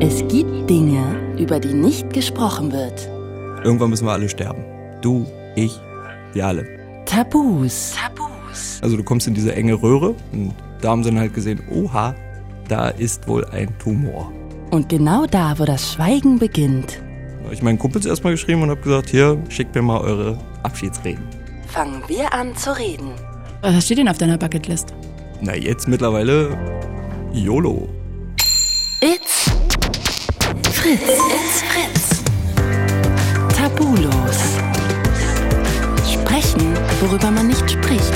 Es gibt Dinge, über die nicht gesprochen wird. Irgendwann müssen wir alle sterben. Du, ich, wir alle. Tabus. Tabus. Also du kommst in diese enge Röhre und da haben sie dann halt gesehen, oha, da ist wohl ein Tumor. Und genau da, wo das Schweigen beginnt, Da habe ich meinen Kumpels erstmal geschrieben und habe gesagt, hier, schickt mir mal eure Abschiedsreden. fangen wir an zu reden. Was steht denn auf deiner Bucketlist? Na, jetzt mittlerweile YOLO. Fritz. It's Fritz. Tabulos. Sprechen, worüber man nicht spricht.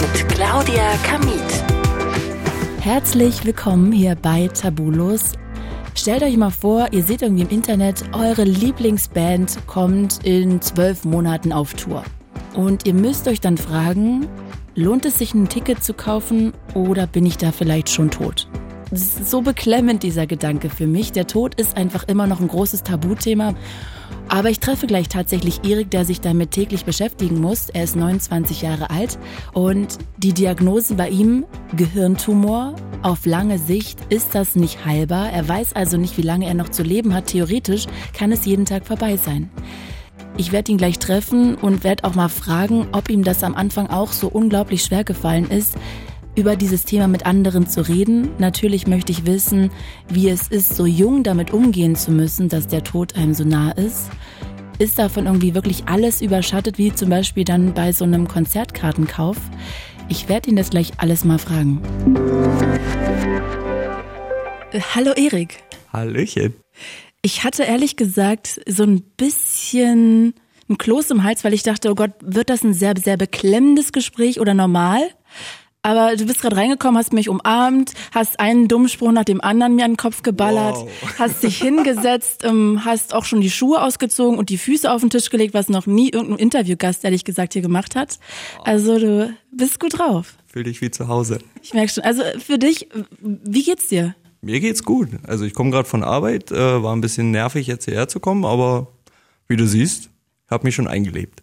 Mit Claudia Kamit. Herzlich willkommen hier bei Tabulos. Stellt euch mal vor, ihr seht irgendwie im Internet, eure Lieblingsband kommt in zwölf Monaten auf Tour. Und ihr müsst euch dann fragen, lohnt es sich ein Ticket zu kaufen oder bin ich da vielleicht schon tot? So beklemmend dieser Gedanke für mich. Der Tod ist einfach immer noch ein großes Tabuthema. Aber ich treffe gleich tatsächlich Erik, der sich damit täglich beschäftigen muss. Er ist 29 Jahre alt und die Diagnose bei ihm, Gehirntumor, auf lange Sicht ist das nicht heilbar. Er weiß also nicht, wie lange er noch zu leben hat. Theoretisch kann es jeden Tag vorbei sein. Ich werde ihn gleich treffen und werde auch mal fragen, ob ihm das am Anfang auch so unglaublich schwer gefallen ist, über dieses Thema mit anderen zu reden. Natürlich möchte ich wissen, wie es ist, so jung damit umgehen zu müssen, dass der Tod einem so nah ist. Ist davon irgendwie wirklich alles überschattet, wie zum Beispiel dann bei so einem Konzertkartenkauf? Ich werde ihn das gleich alles mal fragen. Äh, Hallo Erik. Hallöchen. Ich hatte ehrlich gesagt so ein bisschen ein Kloß im Hals, weil ich dachte, oh Gott, wird das ein sehr, sehr beklemmendes Gespräch oder normal? Aber du bist gerade reingekommen, hast mich umarmt, hast einen dummen Spruch nach dem anderen mir an den Kopf geballert, Wow. hast dich hingesetzt, ähm, hast auch schon die Schuhe ausgezogen und die Füße auf den Tisch gelegt, was noch nie irgendein Interviewgast, ehrlich gesagt, hier gemacht hat. Also du bist gut drauf. Fühl dich wie zu Hause. Ich merke schon. Also für dich, wie geht's dir? Mir geht's gut. Also ich komme gerade von Arbeit, äh, war ein bisschen nervig jetzt hierher zu kommen, aber wie du siehst, habe mich schon eingelebt.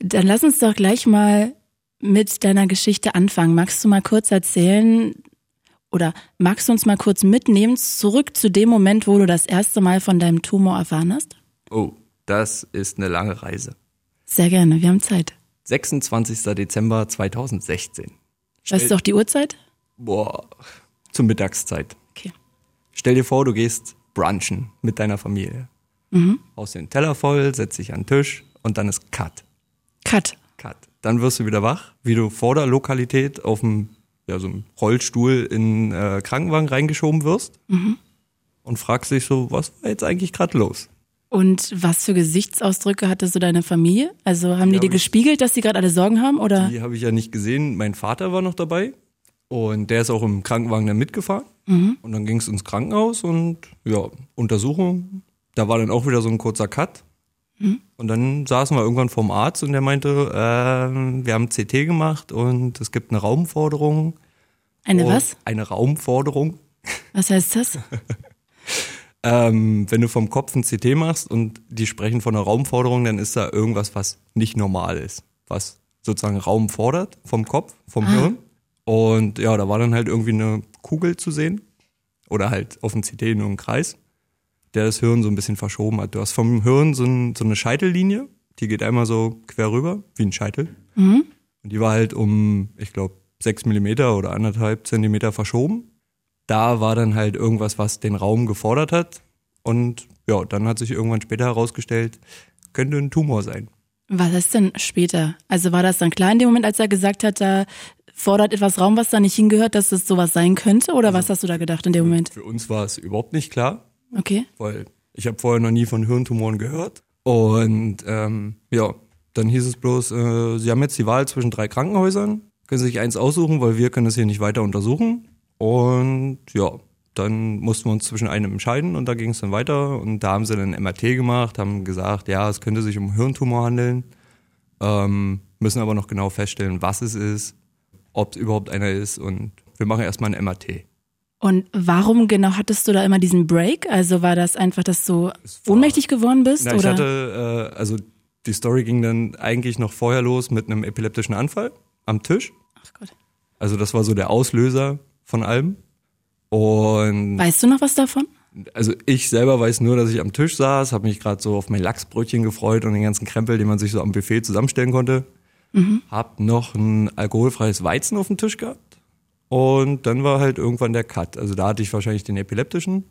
Dann lass uns doch gleich mal mit deiner Geschichte anfangen. Magst du mal kurz erzählen oder magst du uns mal kurz mitnehmen zurück zu dem Moment, wo du das erste Mal von deinem Tumor erfahren hast? Oh, das ist eine lange Reise. Sehr gerne, wir haben Zeit. 26. Dezember 2016. Weißt du auch die Uhrzeit? Boah, zur Mittagszeit. Okay. Stell dir vor, du gehst brunchen mit deiner Familie. Haust den Teller voll, setzt dich an den Tisch und dann ist Cut. Cut. Cut. Dann wirst du wieder wach, wie du vor der Lokalität auf dem ja, so einem Rollstuhl in äh, Krankenwagen reingeschoben wirst und fragst dich so, was war jetzt eigentlich gerade los? Und was für Gesichtsausdrücke hatte so deine Familie? Also haben die Ja, dir gespiegelt, dass sie gerade alle Sorgen haben oder? Die habe ich ja nicht gesehen. Mein Vater war noch dabei und der ist auch im Krankenwagen dann mitgefahren. Und dann ging es ins Krankenhaus und ja, Untersuchung. Da war dann auch wieder so ein kurzer Cut. Und dann saßen wir irgendwann vorm Arzt und der meinte, ähm, wir haben CT gemacht und es gibt eine Raumforderung. Eine was? Eine Raumforderung. Was heißt das? Ähm, wenn du vom Kopf ein CT machst und die sprechen von einer Raumforderung, dann ist da irgendwas, was nicht normal ist. Was sozusagen Raum fordert vom Kopf, vom Hirn. Und ja, da war dann halt irgendwie eine Kugel zu sehen. Oder halt auf dem CT nur ein Kreis, der das Hirn so ein bisschen verschoben hat. Du hast vom Hirn so, ein, so eine Scheitellinie, die geht einmal so quer rüber, wie ein Scheitel. Und die war halt um, ich glaube, sechs Millimeter oder anderthalb Zentimeter verschoben da war dann halt irgendwas, was den Raum gefordert hat. Und ja, dann hat sich irgendwann später herausgestellt, könnte ein Tumor sein. Was ist denn später? Also war das dann klar in dem Moment, als er gesagt hat, da fordert etwas Raum, was da nicht hingehört, dass es sowas sein könnte? Oder was hast du da gedacht in dem Moment? Für uns war es überhaupt nicht klar, Okay. weil ich habe vorher noch nie von Hirntumoren gehört. Und ähm, ja, dann hieß es bloß, äh, Sie haben jetzt die Wahl zwischen drei Krankenhäusern, können Sie sich eins aussuchen, weil wir können das hier nicht weiter untersuchen. Und ja, dann mussten wir uns zwischen einem entscheiden und da ging es dann weiter. Und da haben sie dann MRT gemacht, haben gesagt, ja, es könnte sich um Hirntumor handeln, ähm, müssen aber noch genau feststellen, was es ist, ob es überhaupt einer ist und wir machen erstmal ein MRT. Und warum genau hattest du da immer diesen Break? Also war das einfach, dass du war- ohnmächtig geworden bist? Na, ich oder? hatte, äh, also die Story ging dann eigentlich noch vorher los mit einem epileptischen Anfall am Tisch. Ach Gott. Also das war so der Auslöser von allem. Und Weißt du noch was davon? also ich selber weiß nur, dass ich am Tisch saß, habe mich gerade so auf mein Lachsbrötchen gefreut und den ganzen Krempel, den man sich so am Buffet zusammenstellen konnte. Hab noch ein alkoholfreies Weizen auf dem Tisch gehabt. Und dann war halt irgendwann der Cut. Also da hatte ich wahrscheinlich den epileptischen.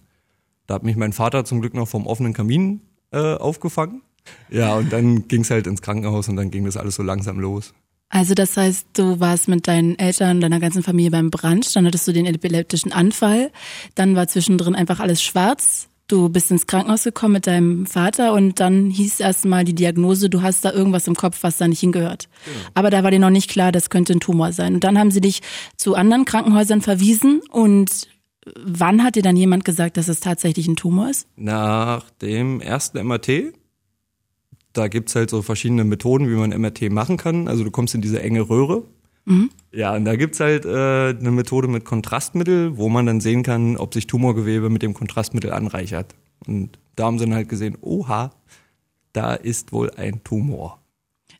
Da hat mich mein Vater zum Glück noch vom offenen Kamin äh, aufgefangen. Ja, und dann ging's halt ins Krankenhaus und dann ging das alles so langsam los. Also das heißt, du warst mit deinen Eltern, deiner ganzen Familie beim Brunch, dann hattest du den epileptischen Anfall, dann war zwischendrin einfach alles schwarz. Du bist ins Krankenhaus gekommen mit deinem Vater und dann hieß erstmal die Diagnose, du hast da irgendwas im Kopf, was da nicht hingehört. Aber da war dir noch nicht klar, das könnte ein Tumor sein. Und dann haben sie dich zu anderen Krankenhäusern verwiesen und wann hat dir dann jemand gesagt, dass es tatsächlich ein Tumor ist? Nach dem ersten MRT, da gibt's halt so verschiedene Methoden, wie man MRT machen kann. Also du kommst in diese enge Röhre. Ja, und da gibt's halt äh, eine Methode mit Kontrastmittel, wo man dann sehen kann, ob sich Tumorgewebe mit dem Kontrastmittel anreichert. Und da haben sie dann halt gesehen, oha, da ist wohl ein Tumor.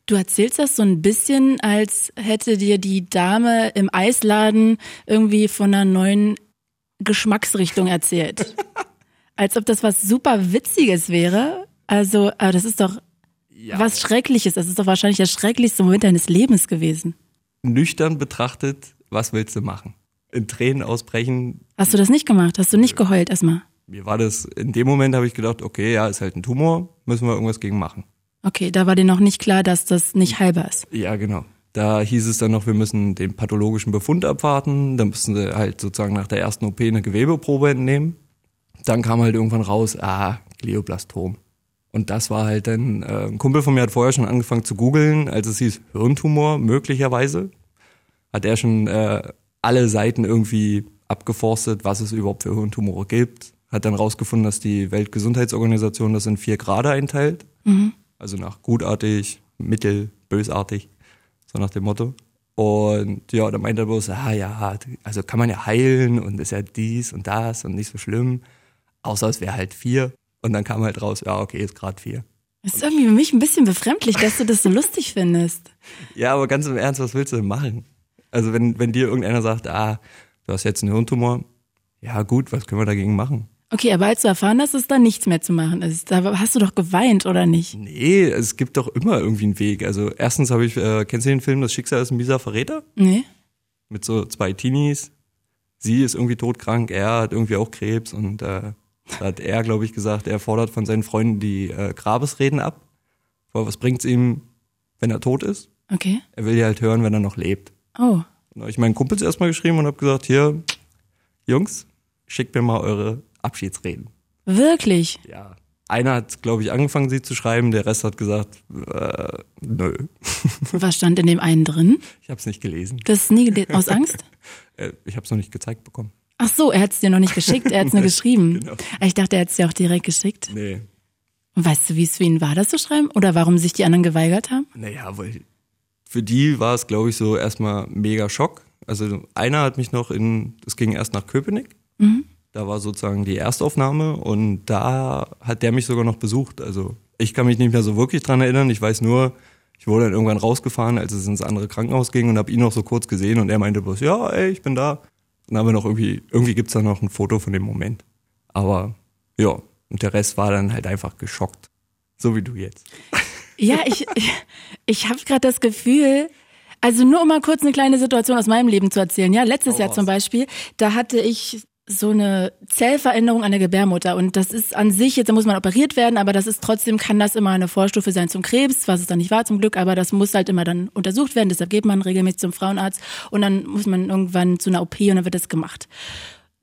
Du erzählst das so ein bisschen, als hätte dir die Dame im Eisladen irgendwie von einer neuen Geschmacksrichtung erzählt. als ob das was super Witziges wäre. Also, aber das ist doch was Schreckliches. Das ist doch wahrscheinlich der schrecklichste Moment deines Lebens gewesen. Nüchtern betrachtet, was willst du machen? In Tränen ausbrechen. Hast du das nicht gemacht? Hast du nicht geheult erstmal? Mir war das, in dem Moment habe ich gedacht, okay, ja, ist halt ein Tumor, müssen wir irgendwas gegen machen. Okay, da war dir noch nicht klar, dass das nicht heilbar ist. Ja, genau. Da hieß es dann noch, wir müssen den pathologischen Befund abwarten. Dann müssen sie halt sozusagen nach der ersten OP eine Gewebeprobe entnehmen. Dann kam halt irgendwann raus, ah, Glioblastom. Und das war halt dann, äh, ein Kumpel von mir hat vorher schon angefangen zu googeln, als es hieß Hirntumor möglicherweise. Hat er schon äh, alle Seiten irgendwie abgeforstet, was es überhaupt für Hirntumore gibt. Hat dann rausgefunden, dass die Weltgesundheitsorganisation das in vier Grade einteilt. Also nach gutartig, mittel, bösartig. So nach dem Motto. Und ja, dann meinte er bloß, ah ja, also kann man ja heilen und ist ja dies und das und nicht so schlimm. Außer es wäre halt vier. Und dann kam halt raus, ja, okay, ist gerade vier. Das ist irgendwie für mich ein bisschen befremdlich, dass du das so lustig findest. Ja, aber ganz im Ernst, was willst du denn machen? Also wenn, wenn dir irgendeiner sagt, ah, du hast jetzt einen Hirntumor, ja gut, was können wir dagegen machen? Okay, aber als du erfahren hast, dass da nichts mehr zu machen ist, da hast du doch geweint, oder nicht? Nee, es gibt doch immer irgendwie einen Weg. Also erstens habe ich, äh, kennst du den Film Das Schicksal ist ein mieser Verräter? Nee? Mit so zwei Teenies. Sie ist irgendwie todkrank, er hat irgendwie auch Krebs und äh, da hat er, glaube ich, gesagt, er fordert von seinen Freunden die äh, Grabesreden ab. Aber was bringt's ihm, wenn er tot ist? Okay. Er will ja halt hören, wenn er noch lebt. Oh. Und habe ich meinen Kumpels erstmal geschrieben und habe gesagt, hier, Jungs, schickt mir mal eure Abschiedsreden. Wirklich? Ja. Einer hat, glaube ich, angefangen, sie zu schreiben, der Rest hat gesagt, äh, nö. Was stand in dem einen drin? Ich habe es nicht gelesen. Das ist nie gele- aus Angst? Äh, ich habe es noch nicht gezeigt bekommen. Ach so, er hat es dir noch nicht geschickt, er hat es nur geschrieben. Genau. Ich dachte, er hat es dir auch direkt geschickt. Nee. Und weißt du, wie es für ihn war, das zu schreiben? Oder warum sich die anderen geweigert haben? Naja, weil für die war es, glaube ich, so erstmal mega Schock. Also einer hat mich noch in, das ging erst nach Köpenick. Da war sozusagen die Erstaufnahme und da hat der mich sogar noch besucht. Also ich kann mich nicht mehr so wirklich dran erinnern. Ich weiß nur, ich wurde dann irgendwann rausgefahren, als es ins andere Krankenhaus ging und habe ihn noch so kurz gesehen und er meinte bloß, ja, ey, ich bin da. Dann haben wir noch irgendwie, irgendwie gibt's da noch ein Foto von dem Moment. Aber ja, und der Rest war dann halt einfach geschockt. So wie du jetzt. Ja, ich, ich, ich habe gerade das Gefühl, also nur um mal kurz eine kleine Situation aus meinem Leben zu erzählen. Ja, letztes Jahr zum Beispiel, da hatte ich so eine Zellveränderung an der Gebärmutter und das ist an sich, jetzt muss man operiert werden, aber das ist trotzdem, kann das immer eine Vorstufe sein zum Krebs, was es dann nicht war zum Glück, aber das muss halt immer dann untersucht werden, deshalb geht man regelmäßig zum Frauenarzt und dann muss man irgendwann zu einer OP und dann wird das gemacht.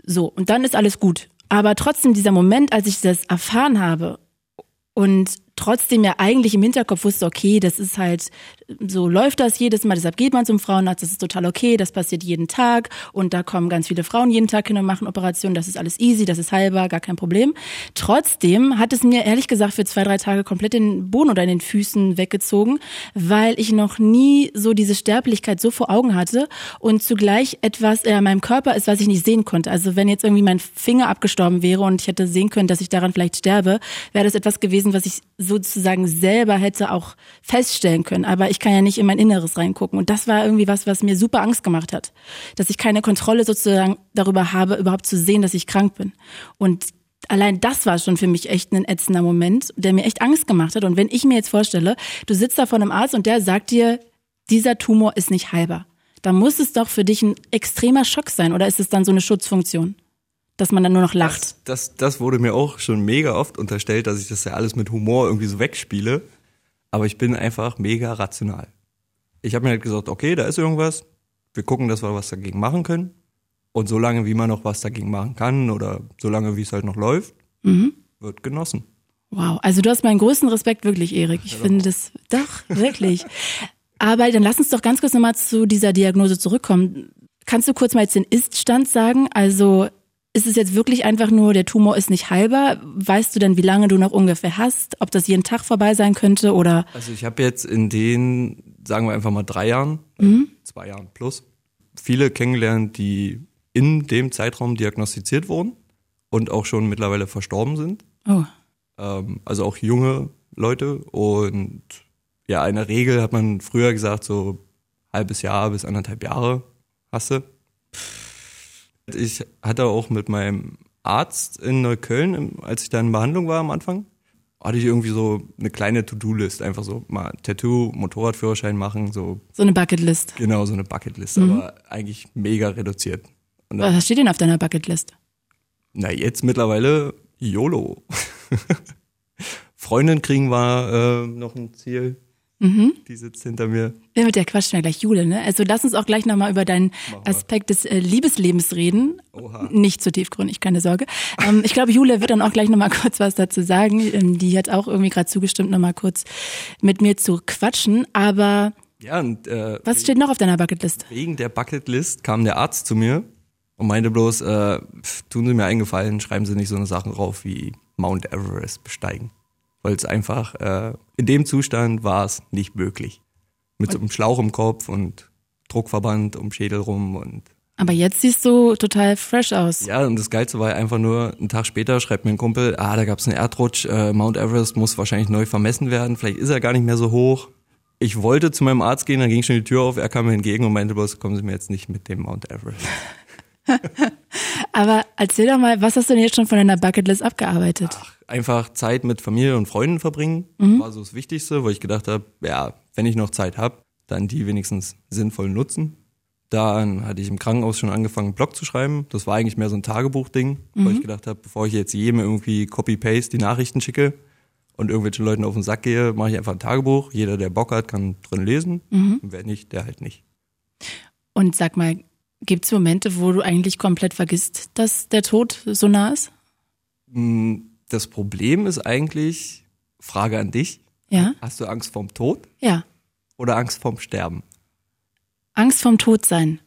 So, und dann ist alles gut. Aber trotzdem dieser Moment, als ich das erfahren habe und trotzdem ja eigentlich im Hinterkopf wusste, okay, das ist halt, so läuft das jedes Mal, deshalb geht man zum Frauenarzt, das ist total okay, das passiert jeden Tag. Und da kommen ganz viele Frauen jeden Tag hin und machen Operationen, das ist alles easy, das ist heilbar, gar kein Problem. Trotzdem hat es mir ehrlich gesagt für zwei, drei Tage komplett den Boden oder in den Füßen weggezogen, weil ich noch nie so diese Sterblichkeit so vor Augen hatte und zugleich etwas in meinem Körper ist, was ich nicht sehen konnte. Also wenn jetzt irgendwie mein Finger abgestorben wäre und ich hätte sehen können, dass ich daran vielleicht sterbe, wäre das etwas gewesen, was ich sozusagen selber hätte auch feststellen können. Aber ich ich kann ja nicht in mein Inneres reingucken. Und das war irgendwie was, was mir super Angst gemacht hat. Dass ich keine Kontrolle sozusagen darüber habe, überhaupt zu sehen, dass ich krank bin. Und allein das war schon für mich echt ein ätzender Moment, der mir echt Angst gemacht hat. Und wenn ich mir jetzt vorstelle, du sitzt da vor einem Arzt und der sagt dir, dieser Tumor ist nicht heilbar, dann muss es doch für dich ein extremer Schock sein. Oder ist es dann so eine Schutzfunktion? Dass man dann nur noch lacht. Das, das, das wurde mir auch schon mega oft unterstellt, dass ich das ja alles mit Humor irgendwie so wegspiele. Aber ich bin einfach mega rational. Ich habe mir halt gesagt, okay, da ist irgendwas. Wir gucken, dass wir was dagegen machen können. Und solange wie man noch was dagegen machen kann oder solange wie es halt noch läuft, wird genossen. Wow, also du hast meinen größten Respekt wirklich, Erik. Ich finde das doch wirklich. Aber dann lass uns doch ganz kurz nochmal zu dieser Diagnose zurückkommen. Kannst du kurz mal jetzt den Ist-Stand sagen? Also ist es jetzt wirklich einfach nur, der Tumor ist nicht heilbar? Weißt du denn, wie lange du noch ungefähr hast? Ob das jeden Tag vorbei sein könnte oder? Also ich habe jetzt in den, sagen wir einfach mal drei Jahren, Mhm. äh, zwei Jahren plus, viele kennengelernt, die in dem Zeitraum diagnostiziert wurden und auch schon mittlerweile verstorben sind. Oh, Ähm, also auch junge Leute und ja, in der Regel hat man früher gesagt, so halbes Jahr bis anderthalb Jahre hast du. Ich hatte auch mit meinem Arzt in Neukölln, als ich da in Behandlung war am Anfang, hatte ich irgendwie so eine kleine To-Do-List, einfach so mal Tattoo, Motorradführerschein machen, so so eine Bucketlist. genau so eine Bucketlist, aber eigentlich mega reduziert. Dann, Was steht denn auf deiner Bucketlist? na jetzt mittlerweile YOLO. Freundin kriegen war äh, noch ein Ziel. Die sitzt hinter mir. Ja, mit der quatschen wir gleich Jule, ne? Also lass uns auch gleich nochmal über deinen Aspekt des äh, Liebeslebens reden. Oha. Nicht zu tiefgründig, keine Sorge. Ähm, ich glaube, Jule wird dann auch gleich nochmal kurz was dazu sagen. Ähm, die hat auch irgendwie gerade zugestimmt, nochmal kurz mit mir zu quatschen. Aber Ja, und äh, was steht noch auf deiner Bucketlist? wegen der Bucketlist kam der Arzt zu mir und meinte bloß, äh, pf, tun Sie mir einen Gefallen, schreiben Sie nicht so eine Sachen drauf wie Mount Everest besteigen. Weil es einfach, äh, in dem Zustand war es nicht möglich. Mit so einem Schlauch im Kopf und Druckverband um Schädel rum und Aber jetzt siehst du total fresh aus. ja, und das Geilste war einfach nur, einen Tag später schreibt mir ein Kumpel, ah, da gab's einen Erdrutsch, äh, Mount Everest muss wahrscheinlich neu vermessen werden, vielleicht ist er gar nicht mehr so hoch. Ich wollte zu meinem Arzt gehen, dann ging schon die Tür auf, er kam mir entgegen und meinte bloß, kommen Sie mir jetzt nicht mit dem Mount Everest. Aber erzähl doch mal, was hast du denn jetzt schon von deiner Bucketlist abgearbeitet? Einfach Zeit mit Familie und Freunden verbringen, war so das Wichtigste, weil ich gedacht habe, ja, wenn ich noch Zeit habe, dann die wenigstens sinnvoll nutzen. Dann hatte ich im Krankenhaus schon angefangen, einen Blog zu schreiben. Das war eigentlich mehr so ein Tagebuchding, weil ich gedacht habe, bevor ich jetzt jedem irgendwie Copy-Paste die Nachrichten schicke und irgendwelchen Leuten auf den Sack gehe, mache ich einfach ein Tagebuch. Jeder, der Bock hat, kann drin lesen. Und wer nicht, der halt nicht. Und sag mal, gibt's Momente, wo du eigentlich komplett vergisst, dass der Tod so nah ist? Mm, Das Problem ist eigentlich, Frage an dich, Ja? hast du Angst vorm Tod Ja. oder Angst vorm Sterben? Angst vorm Tod sein.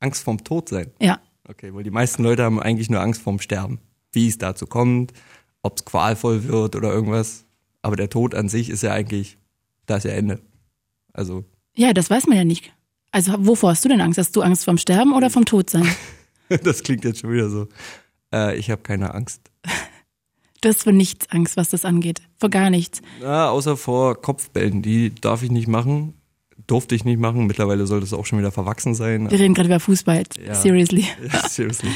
Angst vorm Tod sein. Ja. Okay, weil die meisten Leute haben eigentlich nur Angst vorm Sterben. Wie es dazu kommt, ob es qualvoll wird oder irgendwas. Aber der Tod an sich ist ja eigentlich, da ist ja Ende. Also, Ja, das weiß man ja nicht. Also wovor hast du denn Angst? Hast du Angst vorm Sterben oder vom Tod sein? das klingt jetzt schon wieder so. Äh, ich habe keine Angst. Du hast vor nichts Angst, was das angeht. Vor gar nichts. Na, außer vor Kopfbällen. Die darf ich nicht machen. Durfte ich nicht machen. Mittlerweile sollte es auch schon wieder verwachsen sein. Wir reden gerade über Fußball. Ja. Seriously. Ja, seriously.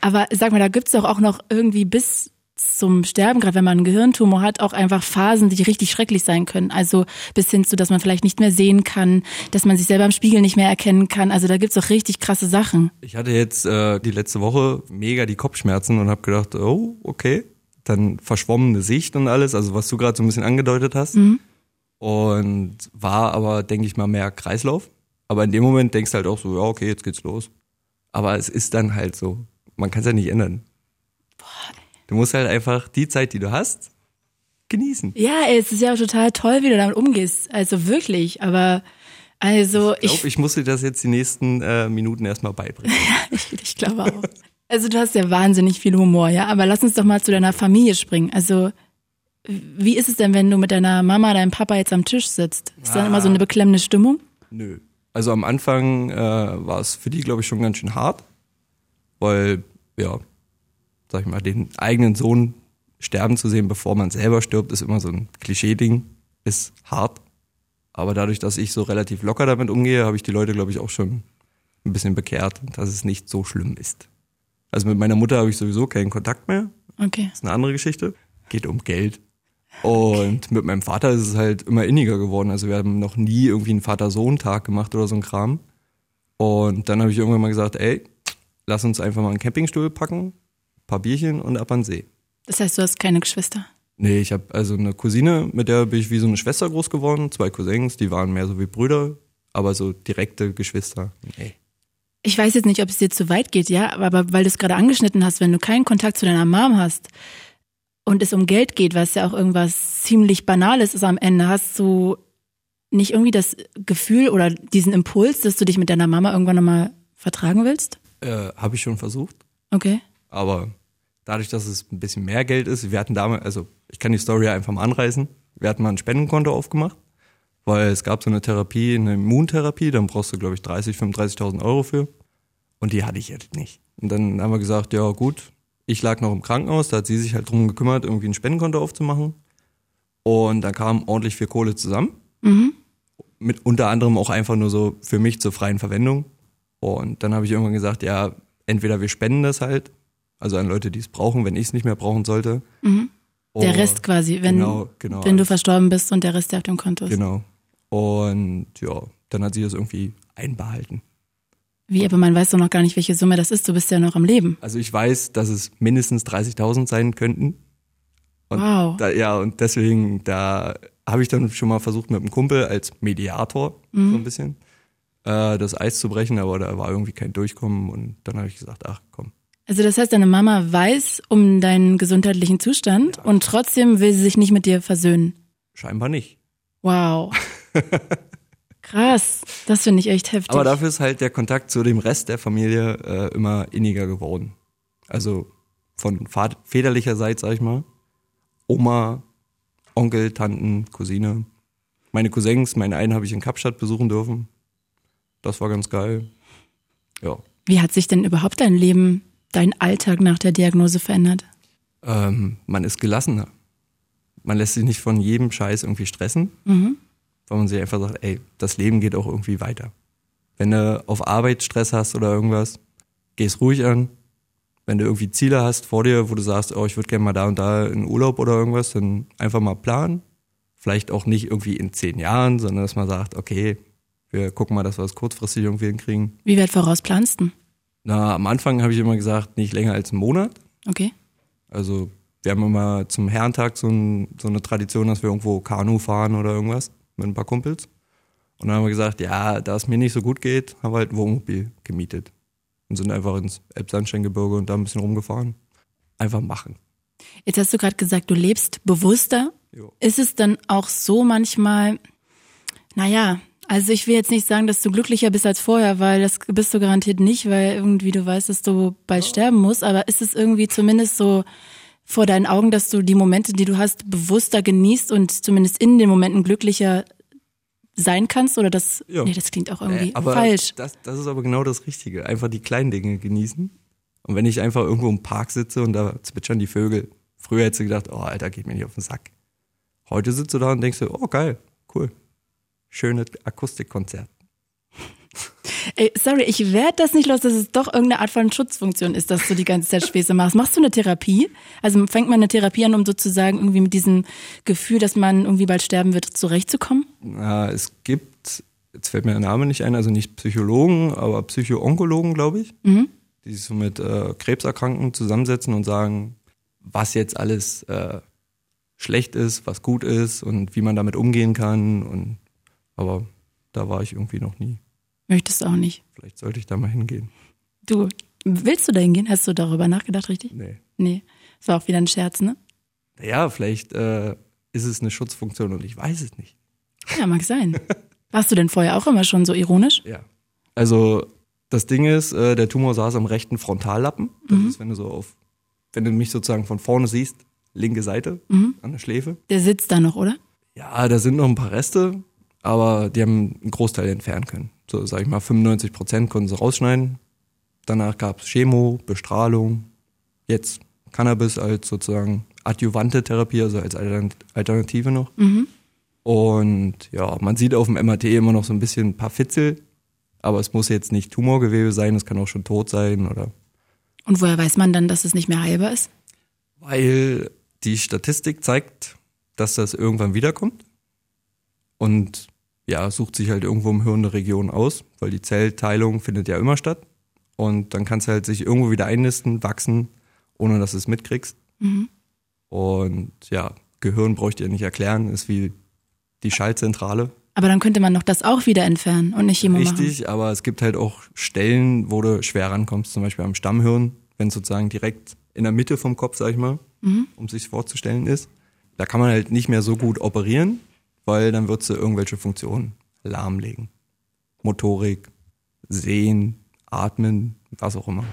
Aber sag mal, da gibt's doch auch noch irgendwie bis zum Sterben, gerade wenn man einen Gehirntumor hat, auch einfach Phasen, die richtig schrecklich sein können. Also bis hin zu, dass man vielleicht nicht mehr sehen kann, dass man sich selber im Spiegel nicht mehr erkennen kann. Also da gibt's doch richtig krasse Sachen. Ich hatte jetzt äh, die letzte Woche mega die Kopfschmerzen und habe gedacht, oh, okay. Dann verschwommene Sicht und alles, also was du gerade so ein bisschen angedeutet hast. Und war aber, denke ich mal, mehr Kreislauf. Aber in dem Moment denkst du halt auch so, ja, okay, jetzt geht's los. Aber es ist dann halt so. Man kann es ja nicht ändern. Du musst halt einfach die Zeit, die du hast, genießen. Ja, ey, es ist ja auch total toll, wie du damit umgehst. Also wirklich, aber also Ich glaube, ich muss dir das jetzt die nächsten äh, Minuten erstmal beibringen. Ich, ich glaube auch. Also du hast ja wahnsinnig viel Humor, ja. Aber lass uns doch mal zu deiner Familie springen. Also wie ist es denn, wenn du mit deiner Mama, deinem Papa jetzt am Tisch sitzt? Ist dann immer so eine beklemmende Stimmung? Nö. Also am Anfang äh, war es für die, glaube ich, schon ganz schön hart, weil, ja, sag ich mal, den eigenen Sohn sterben zu sehen, bevor man selber stirbt, ist immer so ein Klischee-Ding, ist hart. Aber dadurch, dass ich so relativ locker damit umgehe, habe ich die Leute, glaube ich, auch schon ein bisschen bekehrt, dass es nicht so schlimm ist. Also mit meiner Mutter habe ich sowieso keinen Kontakt mehr. Okay. Das ist eine andere Geschichte. Geht um Geld. Und mit meinem Vater ist es halt immer inniger geworden. Also wir haben noch nie irgendwie einen Vater-Sohn-Tag gemacht oder so ein Kram. Und dann habe ich irgendwann mal gesagt, ey, lass uns einfach mal einen Campingstuhl packen, paar Bierchen und ab an den See. Das heißt, du hast keine Geschwister. Nee, ich habe also eine Cousine, mit der bin ich wie so eine Schwester groß geworden. Zwei Cousins, die waren mehr so wie Brüder, aber so direkte Geschwister. Nee. Ich weiß jetzt nicht, ob es dir zu weit geht, ja, aber weil du es gerade angeschnitten hast, wenn du keinen Kontakt zu deiner Mom hast und es um Geld geht, was ja auch irgendwas ziemlich Banales ist am Ende, hast du nicht irgendwie das Gefühl oder diesen Impuls, dass du dich mit deiner Mama irgendwann nochmal vertragen willst? Äh, habe ich schon versucht, Okay. Aber dadurch, dass es ein bisschen mehr Geld ist, wir hatten damals, also ich kann die Story einfach mal anreißen. Wir hatten mal ein Spendenkonto aufgemacht, weil es gab so eine Therapie, eine Immuntherapie, dann brauchst du, glaube ich, 30, 35.000 Euro für. Und die hatte ich jetzt nicht. Und dann haben wir gesagt, ja gut, ich lag noch im Krankenhaus, da hat sie sich halt drum gekümmert, irgendwie ein Spendenkonto aufzumachen. Und dann kam ordentlich viel Kohle zusammen. Mit unter anderem auch einfach nur so für mich zur freien Verwendung. Und dann habe ich irgendwann gesagt, ja, entweder wir spenden das halt, also an Leute, die es brauchen, wenn ich es nicht mehr brauchen sollte. Der Oder- Rest quasi, wenn, genau, genau, wenn du verstorben bist und der Rest der auf dem Konto ist. Genau. Und ja, dann hat sie das irgendwie einbehalten. Wie, aber man weiß doch noch gar nicht, welche Summe das ist. Du bist ja noch am Leben. Also ich weiß, dass es mindestens 30.000 sein könnten. Und Wow. Da, ja, und deswegen, da habe ich dann schon mal versucht mit einem Kumpel als Mediator so ein bisschen äh, das Eis zu brechen, aber da war irgendwie kein Durchkommen und dann habe ich gesagt, ach komm. Also das heißt, deine Mama weiß um deinen gesundheitlichen Zustand und trotzdem will sie sich nicht mit dir versöhnen. Scheinbar nicht. Wow. Krass. Das finde ich echt heftig. Aber dafür ist halt der Kontakt zu dem Rest der Familie äh, immer inniger geworden. Also von Vater, väterlicherseits, sag ich mal. Oma, Onkel, Tanten, Cousine. Meine Cousins, meinen einen habe ich in Kapstadt besuchen dürfen. Das war ganz geil. Ja. Wie hat sich denn überhaupt dein Leben, dein Alltag nach der Diagnose verändert? Ähm, man ist gelassener. Man lässt sich nicht von jedem Scheiß irgendwie stressen, weil man sich einfach sagt, ey, das Leben geht auch irgendwie weiter. Wenn du auf Arbeit Stress hast oder irgendwas, geh's ruhig an. Wenn du irgendwie Ziele hast vor dir, wo du sagst, oh, ich würde gerne mal da und da in Urlaub oder irgendwas, dann einfach mal planen. Vielleicht auch nicht irgendwie in zehn Jahren, sondern dass man sagt, okay, wir gucken mal, dass wir das kurzfristig irgendwie hinkriegen. Wie weit voraus planst du? Na, am Anfang habe ich immer gesagt, nicht länger als einen Monat. Okay. Also wir haben immer zum Herrentag so, ein, so eine Tradition, dass wir irgendwo Kanu fahren oder irgendwas mit ein paar Kumpels. Und dann haben wir gesagt, ja, da es mir nicht so gut geht, haben wir halt ein Wohnmobil gemietet. Und sind einfach ins Elbsandsteingebirge und da ein bisschen rumgefahren. Einfach machen. Jetzt hast du gerade gesagt, du lebst bewusster. Jo. Ist es dann auch so manchmal, naja, also ich will jetzt nicht sagen, dass du glücklicher bist als vorher, weil das bist du garantiert nicht, weil irgendwie du weißt, dass du bald sterben musst, aber ist es irgendwie zumindest so vor deinen Augen, dass du die Momente, die du hast, bewusster genießt und zumindest in den Momenten glücklicher sein kannst? Oder das, Ja. nee, das klingt auch irgendwie Äh, aber falsch. Das, das ist aber genau das Richtige. Einfach die kleinen Dinge genießen. Und wenn ich einfach irgendwo im Park sitze und da zwitschern die Vögel. Früher hättest du gedacht, oh Alter, geht mir nicht auf den Sack. Heute sitzt du da und denkst dir, oh geil, cool. Schönes Akustikkonzert. Ey, sorry, ich werde das nicht los, dass es doch irgendeine Art von Schutzfunktion ist, dass du die ganze Zeit Späße machst. Machst du eine Therapie? Also fängt man eine Therapie an, um sozusagen irgendwie mit diesem Gefühl, dass man irgendwie bald sterben wird, zurechtzukommen? Na, es gibt, jetzt fällt mir der Name nicht ein, also nicht Psychologen, aber Psycho-Onkologen, glaube ich, die sich so mit äh, Krebserkrankten zusammensetzen und sagen, was jetzt alles äh, schlecht ist, was gut ist und wie man damit umgehen kann. Und aber da war ich irgendwie noch nie. Möchtest du auch nicht. Vielleicht sollte ich da mal hingehen. Du, willst du da hingehen? Hast du darüber nachgedacht, richtig? Nee. Nee. Das war auch wieder ein Scherz, ne? Naja, vielleicht äh, ist es eine Schutzfunktion und ich weiß es nicht. Ja, mag sein. Warst du denn vorher auch immer schon so ironisch? Ja. Also das Ding ist, äh, der Tumor saß am rechten Frontallappen. Das ist, wenn du so auf, wenn du mich sozusagen von vorne siehst, linke Seite an der Schläfe. Der sitzt da noch, oder? Ja, da sind noch ein paar Reste, aber die haben einen Großteil entfernen können. So, sag ich mal, 95 Prozent konnten sie rausschneiden. Danach gab's Chemo, Bestrahlung, jetzt Cannabis als sozusagen adjuvante Therapie, also als Altern- Alternative noch. Und ja, man sieht auf dem MRT immer noch so ein bisschen ein paar Fitzel, aber es muss jetzt nicht Tumorgewebe sein, es kann auch schon tot sein oder. Und woher weiß man dann, dass es nicht mehr heilbar ist? Weil die Statistik zeigt, dass das irgendwann wiederkommt. Und ja, sucht sich halt irgendwo im Hirn eine Region aus, weil die Zellteilung findet ja immer statt. Und dann kannst du halt sich irgendwo wieder einnisten, wachsen, ohne dass du es mitkriegst. Mhm. Und ja, Gehirn bräuchte ich ja nicht erklären, ist wie die Schaltzentrale. Aber dann könnte man noch das auch wieder entfernen und nicht Chemo machen. Richtig, aber es gibt halt auch Stellen, wo du schwer rankommst, zum Beispiel am Stammhirn, wenn es sozusagen direkt in der Mitte vom Kopf, sag ich mal, um sich vorzustellen ist. Da kann man halt nicht mehr so gut operieren, weil dann würdest du irgendwelche Funktionen lahmlegen. Motorik, Sehen, Atmen, was auch immer.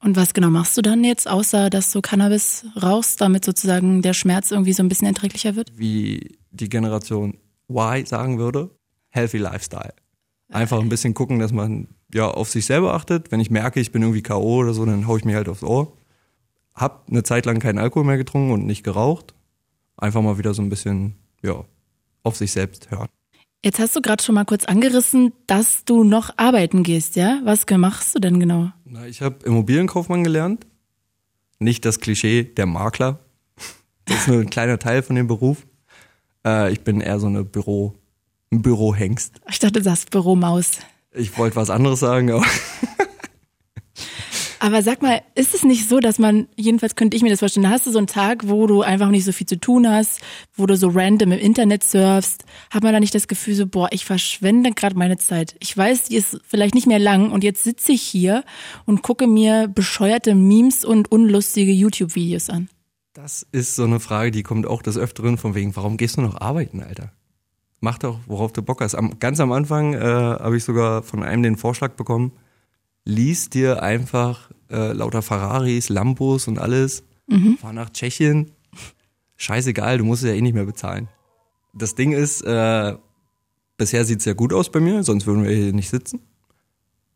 Und was genau machst du dann jetzt, außer dass du Cannabis rauchst, damit sozusagen der Schmerz irgendwie so ein bisschen erträglicher wird? Wie die Generation Y sagen würde, healthy lifestyle. Einfach ein bisschen gucken, dass man ja auf sich selber achtet. Wenn ich merke, ich bin irgendwie K.O. oder so, dann hau ich mir halt aufs Ohr. Hab eine Zeit lang keinen Alkohol mehr getrunken und nicht geraucht. Einfach mal wieder so ein bisschen, ja, auf sich selbst hören. Jetzt hast du gerade schon mal kurz angerissen, dass du noch arbeiten gehst, ja? Was machst du denn genau? Na, ich habe Immobilienkaufmann gelernt. Nicht das Klischee der Makler. Das ist nur ein kleiner Teil von dem Beruf. Äh, ich bin eher so eine Büro, ein Bürohengst. Ich dachte, du sagst Büromaus. Ich wollte was anderes sagen, aber Aber sag mal, ist es nicht so, dass man, jedenfalls könnte ich mir das vorstellen, hast du so einen Tag, wo du einfach nicht so viel zu tun hast, wo du so random im Internet surfst, hat man da nicht das Gefühl so, boah, ich verschwende gerade meine Zeit. Ich weiß, die ist vielleicht nicht mehr lang und jetzt sitze ich hier und gucke mir bescheuerte Memes und unlustige YouTube-Videos an. das ist so eine Frage, die kommt auch des Öfteren von wegen, warum gehst du noch arbeiten, Alter? Mach doch, worauf du Bock hast. Am, ganz am Anfang äh, habe ich sogar von einem den Vorschlag bekommen, lies dir einfach äh, lauter Ferraris, Lambos und alles, fahr nach Tschechien. Scheißegal, du musst es ja eh nicht mehr bezahlen. Das Ding ist, äh, bisher sieht's ja gut aus bei mir, sonst würden wir hier nicht sitzen.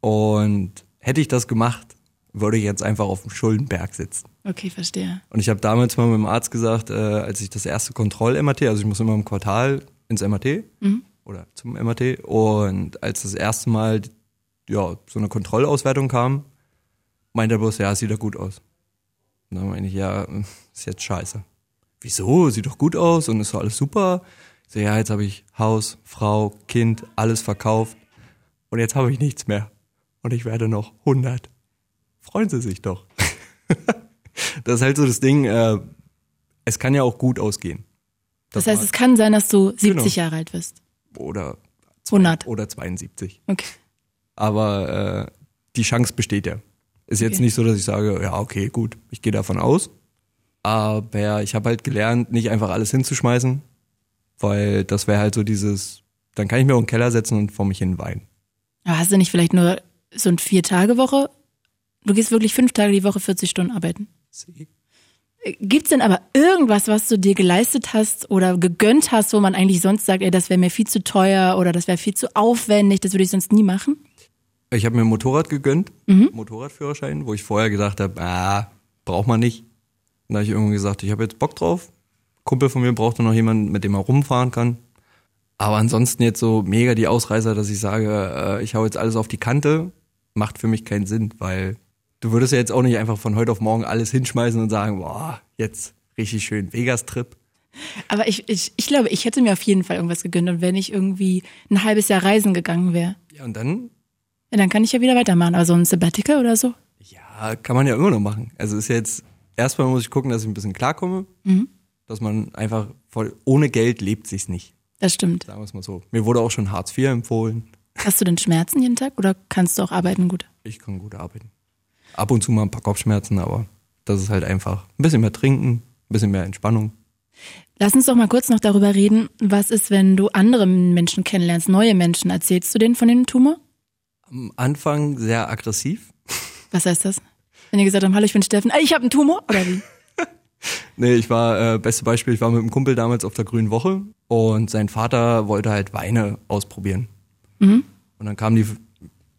Und hätte ich das gemacht, würde ich jetzt einfach auf dem Schuldenberg sitzen. Okay, verstehe. Und ich habe damals mal mit dem Arzt gesagt, äh, als ich das erste Kontroll-MRT, also ich muss immer im Quartal ins MRT oder zum MRT und als das erste Mal ja, so eine Kontrollauswertung kam, meinte er bloß, ja, sieht doch gut aus. Und dann meine ich, ja, ist jetzt scheiße. Wieso? Sieht doch gut aus und ist doch alles super. Ich so, ja, jetzt habe ich Haus, Frau, Kind, alles verkauft und jetzt habe ich nichts mehr. Und ich werde noch 100. Freuen Sie sich doch. das ist halt so das Ding, äh, es kann ja auch gut ausgehen. Das heißt, es kann sein, dass du 70 Genau. Jahre alt wirst. oder 100. oder 72. Okay. Aber äh, die Chance besteht ja. Ist jetzt Okay. nicht so, dass ich sage, ja, okay, gut, ich gehe davon aus. Aber ich habe halt gelernt, nicht einfach alles hinzuschmeißen, weil das wäre halt so dieses, dann kann ich mir auch in den Keller setzen und vor mich hin weinen. Aber hast du nicht vielleicht nur so ein Vier-Tage-Woche? Du gehst wirklich fünf Tage die Woche 40 Stunden arbeiten. Gibt's denn aber irgendwas, was du dir geleistet hast oder gegönnt hast, wo man eigentlich sonst sagt, ey, das wäre mir viel zu teuer oder das wäre viel zu aufwendig, das würde ich sonst nie machen? Ich habe mir ein Motorrad gegönnt, Mhm. Motorradführerschein, wo ich vorher gesagt habe, ah, braucht man nicht. Und da habe ich irgendwann gesagt, ich habe jetzt Bock drauf. Kumpel von mir brauchte noch jemanden, mit dem er rumfahren kann. Aber ansonsten jetzt so mega die Ausreißer, dass ich sage, äh, ich hau jetzt alles auf die Kante, macht für mich keinen Sinn, weil du würdest ja jetzt auch nicht einfach von heute auf morgen alles hinschmeißen und sagen, boah, jetzt richtig schön Vegas-Trip. Aber ich, ich, ich glaube, ich hätte mir auf jeden Fall irgendwas gegönnt und wenn ich irgendwie ein halbes Jahr reisen gegangen wäre, Ja, und dann, ja, dann kann ich ja wieder weitermachen. Aber so ein Sabbatical oder so? ja, kann man ja immer noch machen. Also ist jetzt, erstmal muss ich gucken, dass ich ein bisschen klarkomme, dass man einfach voll, ohne Geld lebt sich's nicht. Das stimmt. Sagen wir es mal so. Mir wurde auch schon Hartz IV empfohlen. Hast du denn Schmerzen jeden Tag oder kannst du auch arbeiten gut? Ich kann gut arbeiten. Ab und zu mal ein paar Kopfschmerzen, aber das ist halt einfach ein bisschen mehr trinken, ein bisschen mehr Entspannung. Lass uns doch mal kurz noch darüber reden, was ist, wenn du andere Menschen kennenlernst, neue Menschen. Erzählst du denen von dem Tumor? Am Anfang sehr aggressiv. Was heißt das? Wenn ihr gesagt habt, hallo, ich bin Steffen, ah, ich habe einen Tumor? Oder wie? Nee, ich war, äh, beste Beispiel, ich war mit einem Kumpel damals auf der Grünen Woche und sein Vater wollte halt Weine ausprobieren. Und dann kam die,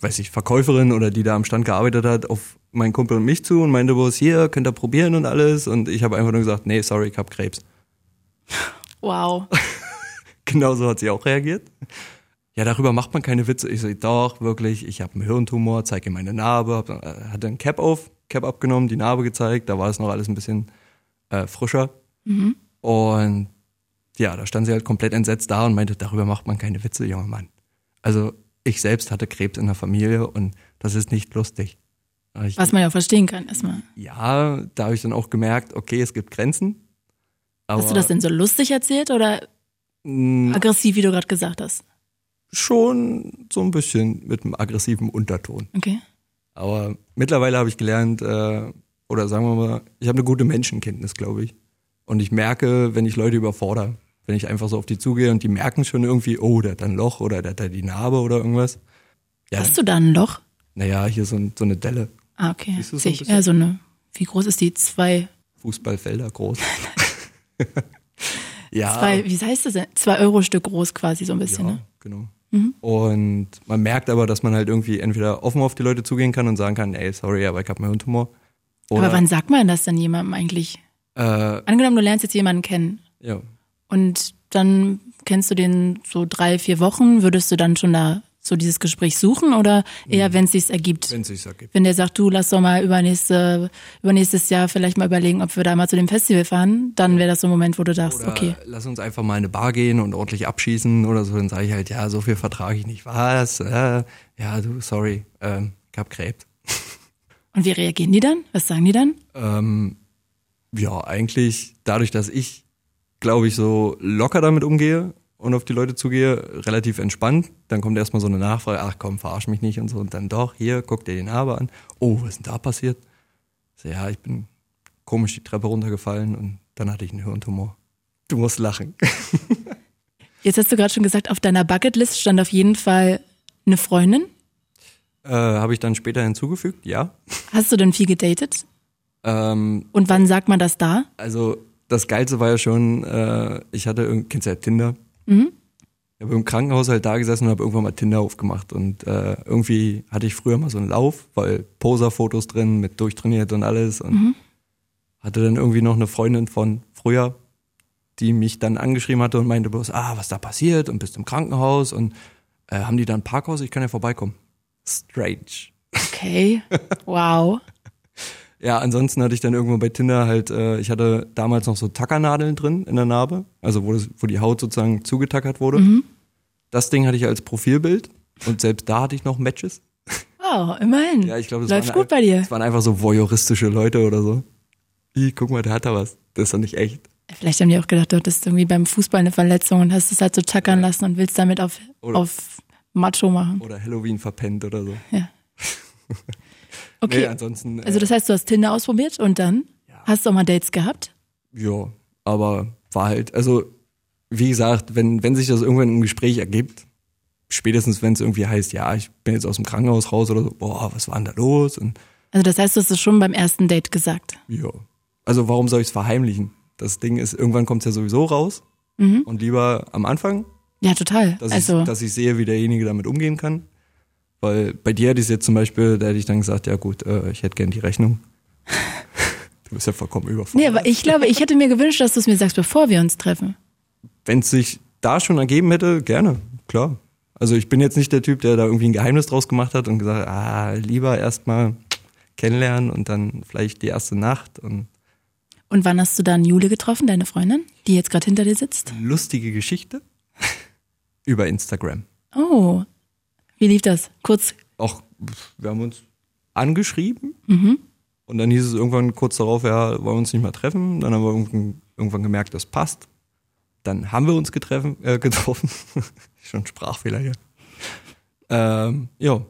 weiß ich, Verkäuferin oder die da am Stand gearbeitet hat, auf meinen Kumpel und mich zu und meinte bloß, hier, könnt ihr probieren und alles. Und ich habe einfach nur gesagt, nee, sorry, ich hab Krebs. Wow. Genau so hat sie auch reagiert. Ja, darüber macht man keine Witze. Ich so, doch, wirklich, ich habe einen Hirntumor, zeige ihr meine Narbe, hab, äh, hatte ein Cap auf, Cap abgenommen, die Narbe gezeigt, da war es noch alles ein bisschen äh, frischer. Und ja, da stand sie halt komplett entsetzt da und meinte, darüber macht man keine Witze, junger Mann. Also ich selbst hatte Krebs in der Familie und das ist nicht lustig. Ich, Was man ja verstehen kann erstmal. ja, da habe ich dann auch gemerkt, okay, es gibt Grenzen. Hast du das denn so lustig erzählt oder aggressiv, wie du gerade gesagt hast? Schon so ein bisschen mit einem aggressiven Unterton. Okay. Aber mittlerweile habe ich gelernt, äh, oder sagen wir mal, ich habe eine gute Menschenkenntnis, glaube ich. Und ich merke, wenn ich Leute überfordere, wenn ich einfach so auf die zugehe und die merken schon irgendwie, oh, der hat ein Loch oder der hat da die Narbe oder irgendwas. Ja, Hast du da ein Loch? naja, hier so, ein, so eine Delle. Ah, okay. So Sehe ich. Ja, so eine. Wie groß ist die? Zwei, Fußballfelder groß. ja. zwei, wie heißt das denn? Zwei Euro Stück groß quasi so ein bisschen, Ja, ne? genau. Und man merkt aber, dass man halt irgendwie entweder offen auf die Leute zugehen kann und sagen kann, ey, sorry, aber ich habe einen Hirntumor. Oder, Aber wann sagt man das denn jemandem eigentlich? äh, Angenommen, du lernst jetzt jemanden kennen ja, und dann kennst du den so drei, vier Wochen, würdest du dann schon da so dieses Gespräch suchen oder eher, wenn es sich ergibt? wenn es sich ergibt. Wenn der sagt, du lass doch mal übernächste, übernächstes Jahr vielleicht mal überlegen, ob wir da mal zu dem Festival fahren, dann wäre das so ein Moment, wo du sagst, Oder okay. lass uns einfach mal in eine Bar gehen und ordentlich abschießen oder so. Dann sage ich halt, ja, so viel vertrage ich nicht. Was? Äh, ja, du, sorry, ähm, ich hab Krebs. Und wie reagieren die dann? Was sagen die dann? Ähm, ja, eigentlich dadurch, dass ich, glaube ich, so locker damit umgehe und auf die Leute zugehe, relativ entspannt. Dann kommt erstmal so eine Nachfrage, ach komm, verarsch mich nicht und so. Und dann doch, hier, guck dir die Narbe an. Oh, was ist denn da passiert? So, ja, ich bin komisch die Treppe runtergefallen und dann hatte ich einen Hirntumor. Du musst lachen. Jetzt hast du gerade schon gesagt, auf deiner Bucketlist stand auf jeden Fall eine Freundin. Äh, Habe ich dann später hinzugefügt, ja. Hast du denn viel gedatet? Ähm, Und wann sagt man das da? also das Geilste war ja schon, äh, ich hatte, kennst du ja Tinder? Mhm. Ich habe im Krankenhaus halt da gesessen und habe irgendwann mal Tinder aufgemacht und äh, irgendwie hatte ich früher mal so einen Lauf, weil Poser-Fotos drin mit durchtrainiert und alles und hatte dann irgendwie noch eine Freundin von früher, die mich dann angeschrieben hatte und meinte bloß, ah, was da passiert und bist im Krankenhaus und äh, haben die da ein Parkhaus, ich kann ja vorbeikommen. Strange. Okay. Wow. Ja, ansonsten hatte ich dann irgendwo bei Tinder halt, äh, ich hatte damals noch so Tackernadeln drin in der Narbe, also wo, das, wo die Haut sozusagen zugetackert wurde. Mhm. Das Ding hatte ich als Profilbild und selbst da hatte ich noch Matches. Oh, immerhin. Ja, ich glaube, das Läuft waren, gut bei dir. Das waren einfach so voyeuristische Leute oder so. Ih, guck mal, der hat da was. Das ist doch nicht echt. Vielleicht haben die auch gedacht, du hattest irgendwie beim Fußball eine Verletzung und hast es halt so tackern lassen und willst damit auf, Oder- auf Macho machen. Oder Halloween verpennt oder so. Ja. Nee, Okay. ansonsten, äh, Also das heißt, du hast Tinder ausprobiert und dann hast du auch mal Dates gehabt? ja, aber war halt, also wie gesagt, wenn, wenn sich das irgendwann im Gespräch ergibt, spätestens wenn es irgendwie heißt, ja, ich bin jetzt aus dem Krankenhaus raus oder so, boah, was war denn da los? Und Also das heißt, du hast es schon beim ersten Date gesagt. ja, also warum soll ich es verheimlichen? Das Ding ist, irgendwann kommt es ja sowieso raus und lieber am Anfang, Ja, total. dass, also ich, dass ich sehe, wie derjenige damit umgehen kann. Weil bei dir hätte ich jetzt zum Beispiel, da hätte ich dann gesagt, ja gut, äh, ich hätte gern die Rechnung. du bist ja vollkommen überfordert. Nee, aber ich glaube, ich hätte mir gewünscht, dass du es mir sagst, bevor wir uns treffen. Wenn es sich da schon ergeben hätte, gerne, klar. Also ich bin jetzt nicht der Typ, der da irgendwie ein Geheimnis draus gemacht hat und gesagt, ah, lieber erstmal kennenlernen und dann vielleicht die erste Nacht und Und wann hast du dann Jule getroffen, deine Freundin, die jetzt gerade hinter dir sitzt? lustige Geschichte über Instagram. Oh, wie lief das? Kurz, Auch, wir haben uns angeschrieben Mhm. und dann hieß es irgendwann kurz darauf, ja, wollen wir uns nicht mal treffen. Dann haben wir irgendwann, gemerkt, das passt. Dann haben wir uns getreffen, äh, getroffen. Schon Sprachfehler hier. Ähm, ja,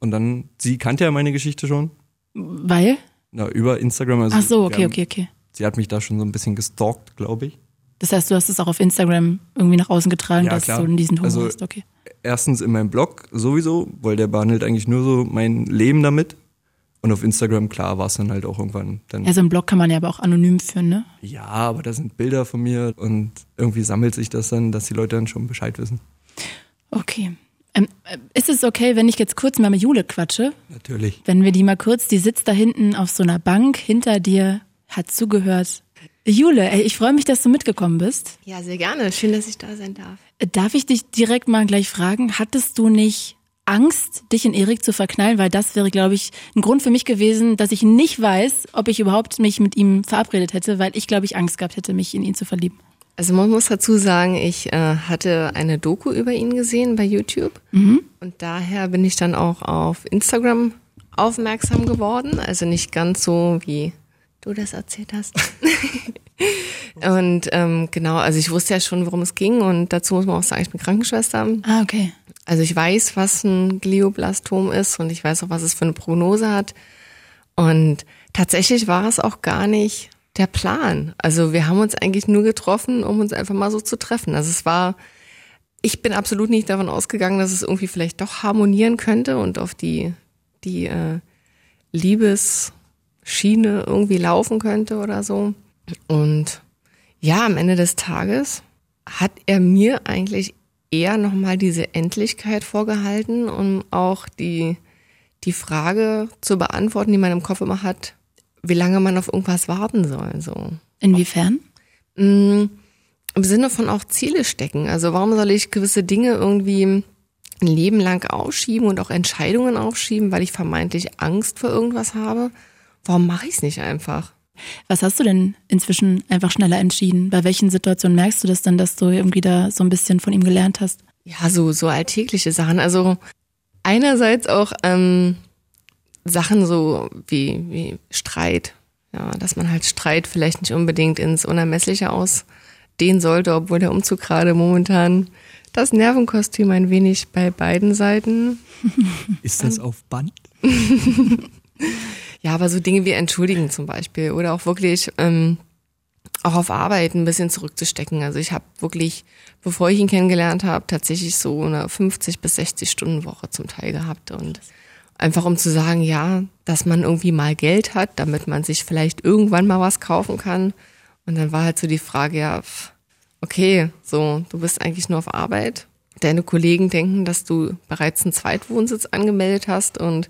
und dann, sie kannte ja meine Geschichte schon. weil? Na, über Instagram. Also Ach so, okay, haben, okay, okay. Sie hat mich da schon so ein bisschen gestalkt, glaube ich. Das heißt, du hast es auch auf Instagram irgendwie nach außen getragen, Ja, dass klar. du diesen Humor Also- hast. Okay. Erstens in meinem Blog sowieso, weil der behandelt eigentlich nur so mein Leben damit. Und auf Instagram, klar, war es dann halt auch irgendwann dann. Ja, so einen Blog kann man ja aber auch anonym führen, ne? Ja, aber da sind Bilder von mir und irgendwie sammelt sich das dann, dass die Leute dann schon Bescheid wissen. Okay. Ähm, äh, ist es okay, wenn ich jetzt kurz mal mit Jule quatsche? Natürlich. Wenn wir die mal kurz, die sitzt da hinten auf so einer Bank hinter dir, hat zugehört. Jule, ey, ich freue mich, dass du mitgekommen bist. Ja, sehr gerne. Schön, dass ich da sein darf. Darf ich dich direkt mal gleich fragen, hattest du nicht Angst, dich in Erik zu verknallen? Weil das wäre, glaube ich, ein Grund für mich gewesen, dass ich nicht weiß, ob ich überhaupt mich mit ihm verabredet hätte, weil ich, glaube ich, Angst gehabt hätte, mich in ihn zu verlieben. Also man muss dazu sagen, ich äh, hatte eine Doku über ihn gesehen bei YouTube mhm. und daher bin ich dann auch auf Instagram aufmerksam geworden. Also nicht ganz so, wie du das erzählt hast. und ähm, genau, also ich wusste ja schon, worum es ging und dazu muss man auch sagen, ich bin Krankenschwester. Ah, okay. Also ich weiß, was ein Glioblastom ist und ich weiß auch, was es für eine Prognose hat. Und tatsächlich war es auch gar nicht der Plan. Also wir haben uns eigentlich nur getroffen, um uns einfach mal so zu treffen. Also es war, ich bin absolut nicht davon ausgegangen, dass es irgendwie vielleicht doch harmonieren könnte und auf die, die äh, Liebesschiene irgendwie laufen könnte oder so. Und ja, am Ende des Tages hat er mir eigentlich eher nochmal diese Endlichkeit vorgehalten, um auch die, die Frage zu beantworten, die man im Kopf immer hat, wie lange man auf irgendwas warten soll. So. Inwiefern? Mm, Im Sinne von auch Ziele stecken. Also warum soll ich gewisse Dinge irgendwie ein Leben lang aufschieben und auch Entscheidungen aufschieben, weil ich vermeintlich Angst vor irgendwas habe? Warum mache ich es nicht einfach? Was hast du denn inzwischen einfach schneller entschieden? Bei welchen Situationen merkst du das dann, dass du irgendwie da so ein bisschen von ihm gelernt hast? Ja, so, so alltägliche Sachen. Also einerseits auch ähm, Sachen so wie, wie Streit. Ja, dass man halt Streit vielleicht nicht unbedingt ins Unermessliche ausdehnen sollte, obwohl der Umzug gerade momentan das Nervenkostüm ein wenig bei beiden Seiten. Ist das auf Band? ja, aber so Dinge wie entschuldigen zum Beispiel oder auch wirklich ähm, auch auf Arbeit ein bisschen zurückzustecken. Also ich habe wirklich, bevor ich ihn kennengelernt habe, tatsächlich so eine 50 bis 60 Stunden Woche zum Teil gehabt und Einfach um zu sagen, ja, dass man irgendwie mal Geld hat, damit man sich vielleicht irgendwann mal was kaufen kann. Und dann war halt so die Frage, ja, okay, so, du bist eigentlich nur auf Arbeit. Deine Kollegen denken, dass du bereits einen Zweitwohnsitz angemeldet hast und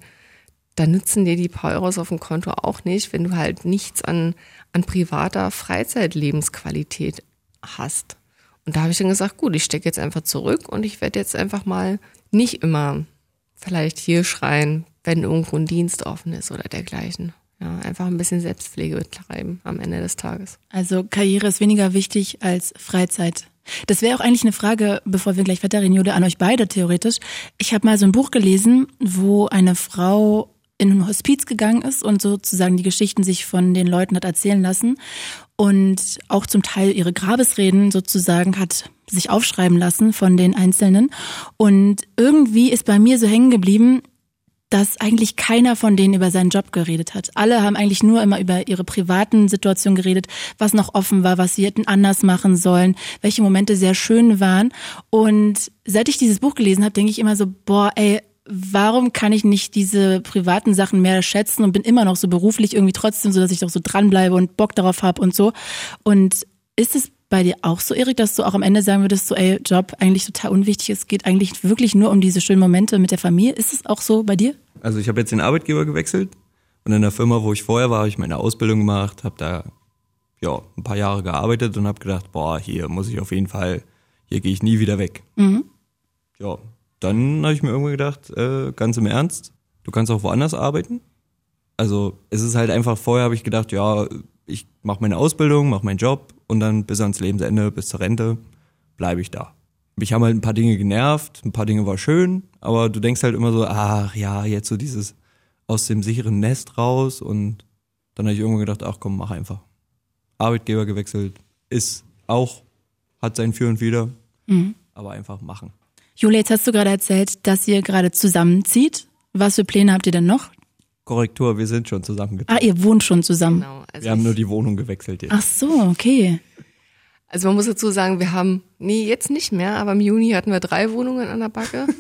da nützen dir die paar Euros auf dem Konto auch nicht, wenn du halt nichts an, an privater Freizeitlebensqualität hast. Und da habe ich dann gesagt, gut, ich stecke jetzt einfach zurück und ich werde jetzt einfach mal nicht immer vielleicht hier schreien, wenn irgendwo ein Dienst offen ist oder dergleichen. Ja, einfach ein bisschen Selbstpflege betreiben am Ende des Tages. Also Karriere ist weniger wichtig als Freizeit. Das wäre auch eigentlich eine Frage, bevor wir gleich weiterreden, Jude, an euch beide theoretisch. Ich habe mal so ein Buch gelesen, wo eine Frau in ein Hospiz gegangen ist und sozusagen die Geschichten sich von den Leuten hat erzählen lassen und auch zum Teil ihre Grabesreden sozusagen hat sich aufschreiben lassen von den Einzelnen. Und irgendwie ist bei mir so hängen geblieben, dass eigentlich keiner von denen über seinen Job geredet hat. Alle haben eigentlich nur immer über ihre privaten Situationen geredet, was noch offen war, was sie hätten anders machen sollen, welche Momente sehr schön waren. Und seit ich dieses Buch gelesen habe, denke ich immer so, boah, ey, warum kann ich nicht diese privaten Sachen mehr schätzen und bin immer noch so beruflich irgendwie trotzdem so, dass ich doch so dranbleibe und Bock darauf habe und so. Und ist es bei dir auch so, Erik, dass du auch am Ende sagen würdest, so, ey, Job eigentlich total unwichtig, es geht eigentlich wirklich nur um diese schönen Momente mit der Familie. Ist es auch so bei dir? Also ich habe jetzt den Arbeitgeber gewechselt und in der Firma, wo ich vorher war, habe ich meine Ausbildung gemacht, habe da ja ein paar Jahre gearbeitet und habe gedacht, boah, hier muss ich auf jeden Fall, hier gehe ich nie wieder weg. Mhm. Ja, dann habe ich mir irgendwie gedacht, äh, ganz im Ernst, du kannst auch woanders arbeiten. Also es ist halt einfach, vorher habe ich gedacht, ja, ich mache meine Ausbildung, mache meinen Job und dann bis ans Lebensende, bis zur Rente, bleibe ich da. Mich haben halt ein paar Dinge genervt, ein paar Dinge war schön, aber du denkst halt immer so, ach ja, jetzt so dieses aus dem sicheren Nest raus und dann habe ich irgendwann gedacht, ach komm, mach einfach. Arbeitgeber gewechselt, ist auch, hat sein Für und Wider, mhm. aber einfach machen. Julia, jetzt hast du gerade erzählt, dass ihr gerade zusammenzieht. Was für Pläne habt ihr denn noch? Korrektur, wir sind schon zusammengezogen. Ah, ihr wohnt schon zusammen. Genau. Also wir haben nur die Wohnung gewechselt jetzt. Ach so, okay. Also man muss dazu sagen, wir haben, nee, jetzt nicht mehr, aber im Juni hatten wir drei Wohnungen an der Backe.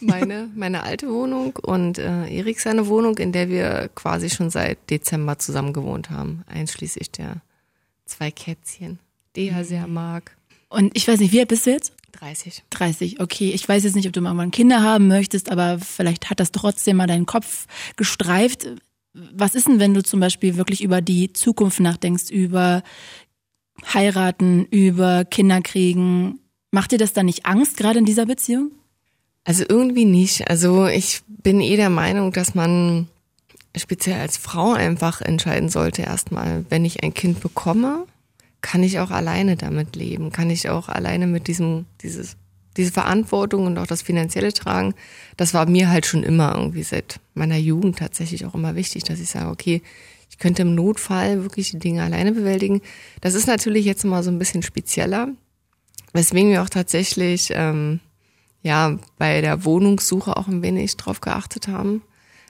Meine, meine alte Wohnung und äh, Erik seine Wohnung, in der wir quasi schon seit Dezember zusammen gewohnt haben, einschließlich der zwei Kätzchen, die er sehr mag. Und ich weiß nicht, wie alt bist du jetzt? 30. 30, okay. Ich weiß jetzt nicht, ob du mal Kinder haben möchtest, aber vielleicht hat das trotzdem mal deinen Kopf gestreift. Was ist denn, wenn du zum Beispiel wirklich über die Zukunft nachdenkst, über heiraten, über Kinder kriegen. Macht dir das dann nicht Angst, gerade in dieser Beziehung? Also irgendwie nicht. Also ich bin eh der Meinung, dass man speziell als Frau einfach entscheiden sollte erstmal, wenn ich ein Kind bekomme, kann ich auch alleine damit leben, kann ich auch alleine mit diesem, dieses, diese Verantwortung und auch das Finanzielle tragen. Das war mir halt schon immer irgendwie seit meiner Jugend tatsächlich auch immer wichtig, dass ich sage, okay, ich könnte im Notfall wirklich die Dinge alleine bewältigen. Das ist natürlich jetzt mal so ein bisschen spezieller, weswegen wir auch tatsächlich ähm, ja bei der Wohnungssuche auch ein wenig drauf geachtet haben,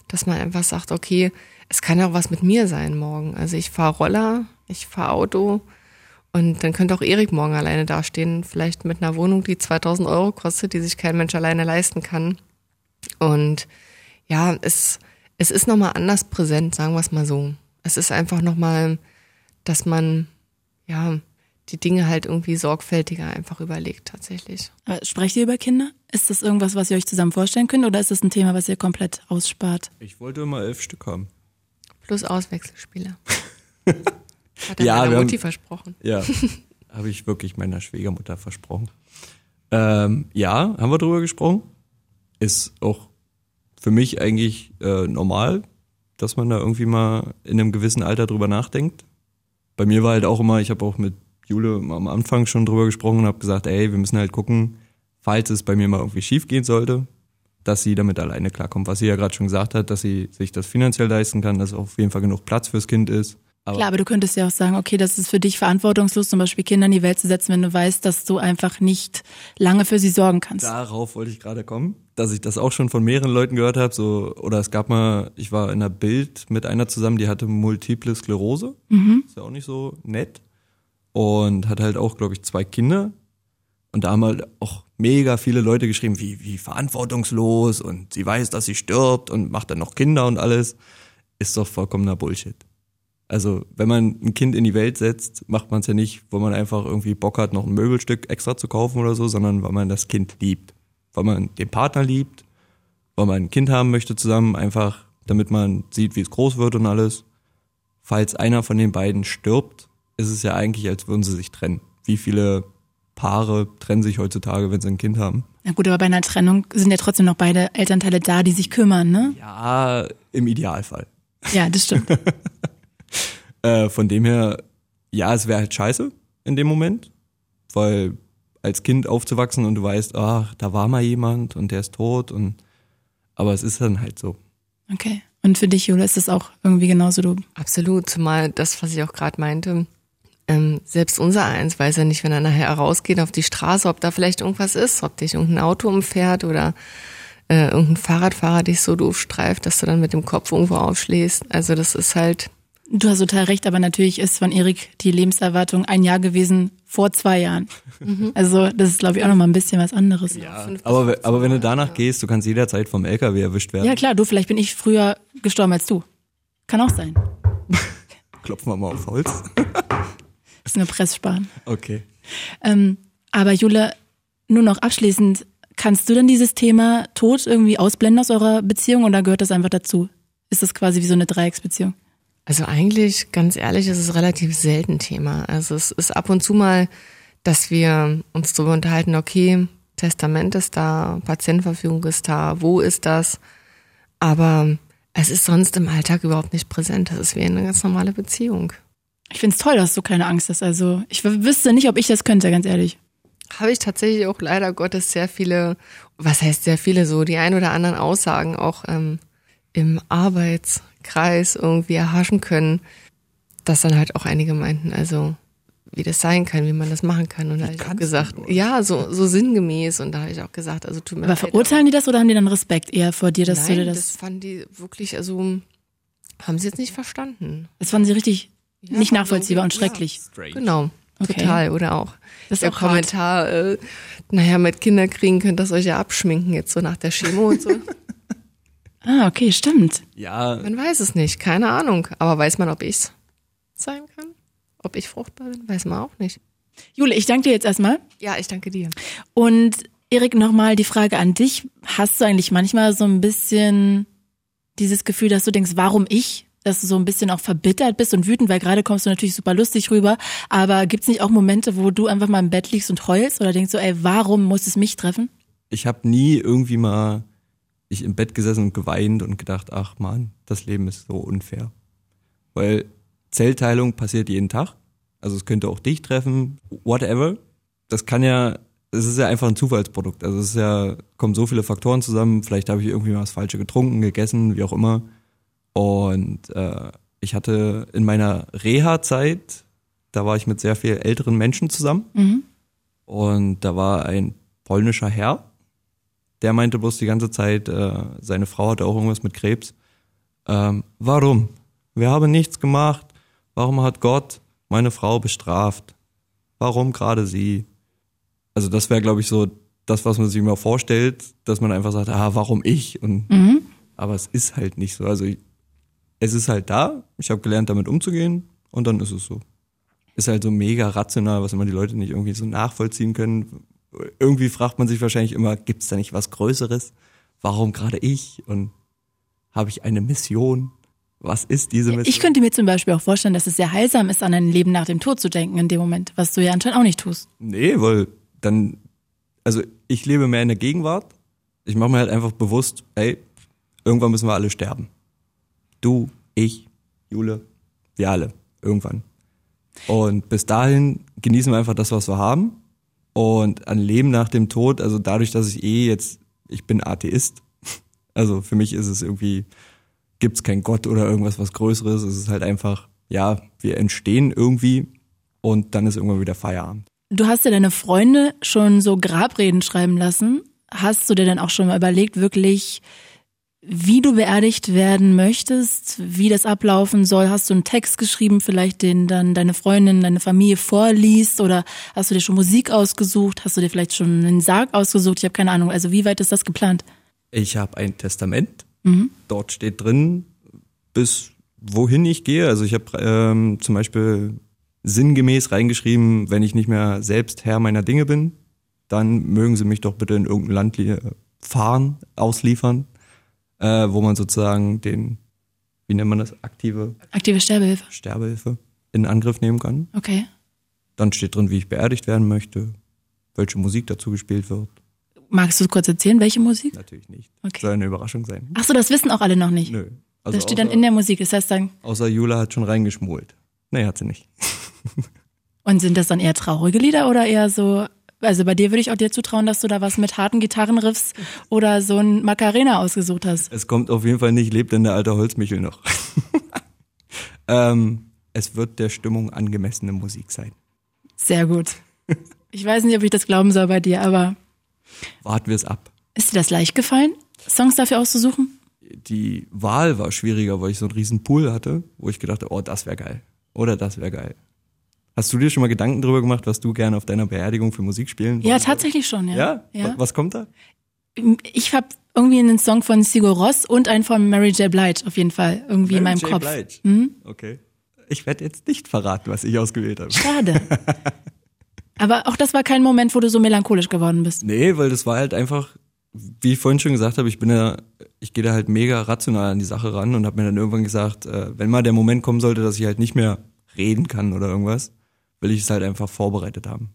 dass man einfach sagt, okay, es kann ja auch was mit mir sein morgen. Also ich fahre Roller, ich fahre Auto und dann könnte auch Erik morgen alleine dastehen, vielleicht mit einer Wohnung, die 2000 Euro kostet, die sich kein Mensch alleine leisten kann. Und ja, es, es ist nochmal anders präsent, sagen wir es mal so. Es ist einfach nochmal, dass man, ja, die Dinge halt irgendwie sorgfältiger einfach überlegt tatsächlich. Aber sprecht ihr über Kinder? Ist das irgendwas, was ihr euch zusammen vorstellen könnt oder ist das ein Thema, was ihr komplett ausspart? Ich wollte immer elf Stück haben. Plus Auswechselspieler. Hat er Ja, meiner wir haben- Mutti versprochen. Ja, habe ich wirklich meiner Schwiegermutter versprochen. Ähm, ja, haben wir drüber gesprochen. Ist auch für mich eigentlich äh, normal, dass man da irgendwie mal in einem gewissen Alter drüber nachdenkt. Bei mir war halt auch immer, ich habe auch mit Jule am Anfang schon drüber gesprochen und habe gesagt, ey, wir müssen halt gucken, falls es bei mir mal irgendwie schief gehen sollte, dass sie damit alleine klarkommt. Was sie ja gerade schon gesagt hat, dass sie sich das finanziell leisten kann, dass auf jeden Fall genug Platz fürs Kind ist. Aber Klar, aber du könntest ja auch sagen, okay, das ist für dich verantwortungslos, zum Beispiel Kinder in die Welt zu setzen, wenn du weißt, dass du einfach nicht lange für sie sorgen kannst. Darauf wollte ich gerade kommen, dass ich das auch schon von mehreren Leuten gehört habe. So, oder es gab mal, ich war in einer Bild mit einer zusammen, die hatte multiple Sklerose. Ist ja auch nicht so nett. Und hat halt auch, glaube ich, zwei Kinder. Und da haben halt auch mega viele Leute geschrieben, wie, wie verantwortungslos und sie weiß, dass sie stirbt und macht dann noch Kinder und alles. Ist doch vollkommener Bullshit. Also, wenn man ein Kind in die Welt setzt, macht man es ja nicht, wo man einfach irgendwie Bock hat, noch ein Möbelstück extra zu kaufen oder so, sondern weil man das Kind liebt. Weil man den Partner liebt, weil man ein Kind haben möchte zusammen, einfach damit man sieht, wie es groß wird und alles. Falls einer von den beiden stirbt, ist es ja eigentlich, als würden sie sich trennen. Wie viele Paare trennen sich heutzutage, wenn sie ein Kind haben? Na gut, aber bei einer Trennung sind ja trotzdem noch beide Elternteile da, die sich kümmern, ne? Ja, im Idealfall. Ja, das stimmt. Äh, von dem her, ja, es wäre halt scheiße in dem Moment, weil als Kind aufzuwachsen und du weißt, ach, da war mal jemand und der ist tot und aber es ist dann halt so. Okay. Und für dich, Jule, ist das auch irgendwie genauso du. Absolut, zumal das, was ich auch gerade meinte, ähm, selbst unser Eins weiß ja nicht, wenn er nachher rausgeht auf die Straße, ob da vielleicht irgendwas ist, ob dich irgendein Auto umfährt oder äh, irgendein Fahrradfahrer dich so doof streift, dass du dann mit dem Kopf irgendwo aufschlägst. Also das ist halt, Du hast total recht, aber natürlich ist von Erik die Lebenserwartung ein Jahr gewesen vor zwei Jahren. Also das ist, glaube ich, auch nochmal ein bisschen was anderes. Ja. Aber, 15 aber wenn du danach ja. gehst, du kannst jederzeit vom LKW erwischt werden. klar, du, vielleicht bin ich früher gestorben als du. Kann auch sein. Klopfen wir mal auf Holz. ist eine Presssparen. Okay. Ähm, aber Jule, nur noch abschließend, kannst du denn dieses Thema Tod irgendwie ausblenden aus eurer Beziehung oder gehört das einfach dazu? Ist das quasi wie so eine Dreiecksbeziehung? Also eigentlich, ganz ehrlich, ist es relativ selten Thema. Also es ist ab und zu mal, dass wir uns darüber unterhalten, okay, Testament ist da, Patientenverfügung ist da, wo ist das? Aber es ist sonst im Alltag überhaupt nicht präsent. Das ist wie eine ganz normale Beziehung. Ich find's toll, dass du keine Angst hast. Also ich wüsste nicht, ob ich das könnte, ganz ehrlich. Habe ich tatsächlich auch leider Gottes sehr viele, was heißt sehr viele so, die ein oder anderen Aussagen auch ähm, im Arbeitskreis irgendwie erhaschen können, dass dann halt auch einige meinten, also wie das sein kann, wie man das machen kann. Und da habe ich auch gesagt, ja, so, so sinngemäß. Und da habe ich auch gesagt, also tut mir Aber leid, verurteilen die das oder haben die dann Respekt eher vor dir, dass Nein, du dir das, das, fanden die wirklich, also haben sie jetzt nicht verstanden. das fanden sie richtig Ja, nicht nachvollziehbar und schrecklich. Strange. Genau, Okay. total. Oder auch Das ist der auch hart. Kommentar, äh, naja, mit Kinderkriegen könnt ihr euch ja abschminken, jetzt so nach der Chemo und so. Ah, okay, stimmt. Ja, Man weiß es nicht, keine Ahnung. Aber weiß man, ob ich's sein kann? Ob ich fruchtbar bin? Weiß man auch nicht. Jule, ich danke dir jetzt erstmal. Ja, ich danke dir. Und Erik, nochmal die Frage an dich. Hast du eigentlich manchmal so ein bisschen dieses Gefühl, dass du denkst, warum ich? dass du so ein bisschen auch verbittert bist und wütend, weil gerade kommst du natürlich super lustig rüber. Aber gibt's nicht auch Momente, wo du einfach mal im Bett liegst und heulst oder denkst so, ey, warum muss es mich treffen? Ich habe nie irgendwie mal ich im Bett gesessen und geweint und gedacht, ach man, das Leben ist so unfair. Weil Zellteilung passiert jeden Tag. Also es könnte auch dich treffen, whatever. Das kann ja, es ist ja einfach ein Zufallsprodukt. Also es ist ja, kommen so viele Faktoren zusammen. Vielleicht habe ich irgendwie mal was Falsche getrunken, gegessen, wie auch immer. Und äh, ich hatte in meiner Reha-Zeit, da war ich mit sehr viel älteren Menschen zusammen. Mhm. Und da war ein polnischer Herr, der meinte bloß die ganze Zeit, äh, seine Frau hatte auch irgendwas mit Krebs. Ähm, warum? Wir haben nichts gemacht. Warum hat Gott meine Frau bestraft? Warum gerade sie? Also das wäre, glaube ich, so das, was man sich immer vorstellt, dass man einfach sagt, ah, warum ich? Und Mhm. aber es ist halt nicht so. Also ich, es ist halt da. Ich habe gelernt, damit umzugehen und dann ist es so. Ist halt so mega rational, was immer die Leute nicht irgendwie so nachvollziehen können. Irgendwie fragt man sich wahrscheinlich immer, gibt's da nicht was Größeres? Warum gerade ich? Und habe ich eine Mission? Was ist diese Mission? Ich könnte mir zum Beispiel auch vorstellen, dass es sehr heilsam ist, an ein Leben nach dem Tod zu denken in dem Moment, was du ja anscheinend auch nicht tust. Nee, weil dann, also ich lebe mehr in der Gegenwart. Ich mache mir halt einfach bewusst, ey, irgendwann müssen wir alle sterben. Du, ich, Jule, wir alle. Irgendwann. Und bis dahin genießen wir einfach das, was wir haben. Und an Leben nach dem Tod, also dadurch, dass ich eh jetzt, ich bin Atheist. Also für mich ist es irgendwie, gibt's kein Gott oder irgendwas was Größeres. Es ist halt einfach, ja, wir entstehen irgendwie und dann ist irgendwann wieder Feierabend. Du hast ja deine Freunde schon so Grabreden schreiben lassen. Hast du dir dann auch schon mal überlegt, wirklich, wie du beerdigt werden möchtest, wie das ablaufen soll? Hast du einen Text geschrieben, vielleicht den dann deine Freundin, deine Familie vorliest? Oder hast du dir schon Musik ausgesucht? Hast du dir vielleicht schon einen Sarg ausgesucht? Ich habe keine Ahnung. Also wie weit ist das geplant? Ich habe ein Testament. Dort steht drin, bis wohin ich gehe. Also ich habe ähm, zum Beispiel sinngemäß reingeschrieben, wenn ich nicht mehr selbst Herr meiner Dinge bin, dann mögen Sie mich doch bitte in irgendein Land li- fahren, ausliefern, äh, wo man sozusagen den, wie nennt man das, aktive Aktive Sterbehilfe. Sterbehilfe in Angriff nehmen kann. Okay. Dann steht drin, wie ich beerdigt werden möchte, welche Musik dazu gespielt wird. Magst du kurz erzählen, welche Musik? Natürlich nicht. Okay. Soll eine Überraschung sein. Ach so, das wissen auch alle noch nicht. Nö. Also das steht dann außer- in der Musik. Das heißt dann, Außer Jula hat schon reingeschmult. Nee, hat sie nicht. und sind das dann eher traurige Lieder oder eher so, also bei dir würde ich auch dir zutrauen, dass du da was mit harten Gitarrenriffs oder so ein Macarena ausgesucht hast. Es kommt auf jeden Fall nicht, lebt denn der alte Holzmichel noch. ähm, es wird der Stimmung angemessene Musik sein. Sehr gut. Ich weiß nicht, ob ich das glauben soll bei dir, aber Warten wir es ab. ist dir das leicht gefallen, Songs dafür auszusuchen? Die Wahl war schwieriger, weil ich so einen riesen Pool hatte, wo ich gedacht habe, oh, das wäre geil. Oder das wäre geil. Hast du dir schon mal Gedanken darüber gemacht, was du gerne auf deiner Beerdigung für Musik spielen Ja, wollen tatsächlich schon, ja. würdest? Ja? ja. Wa- Was kommt da? Ich habe irgendwie einen Song von Sigur Ross und einen von Mary J. Blige auf jeden Fall irgendwie in Mary meinem J. Kopf. Blige. Mhm. Okay. Ich werde jetzt nicht verraten, was ich ausgewählt habe. Schade. Aber auch das war kein Moment, wo du so melancholisch geworden bist. Nee, weil das war halt einfach, wie ich vorhin schon gesagt habe, ich bin ja, ich gehe da halt mega rational an die Sache ran und habe mir dann irgendwann gesagt, äh, wenn mal der Moment kommen sollte, dass ich halt nicht mehr reden kann oder irgendwas, will ich es halt einfach vorbereitet haben.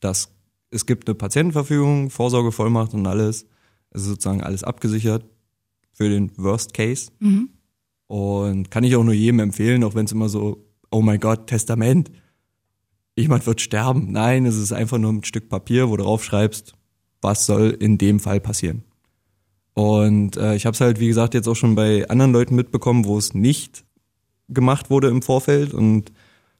Das, es gibt eine Patientenverfügung, Vorsorgevollmacht und alles. Es ist sozusagen alles abgesichert für den Worst Case. Und kann ich auch nur jedem empfehlen, auch wenn es immer so, oh mein Gott, Testament. Jemand wird sterben. Nein, es ist einfach nur ein Stück Papier, wo du drauf schreibst, was soll in dem Fall passieren. Und äh, ich habe es halt, wie gesagt, jetzt auch schon bei anderen Leuten mitbekommen, wo es nicht gemacht wurde im Vorfeld. Und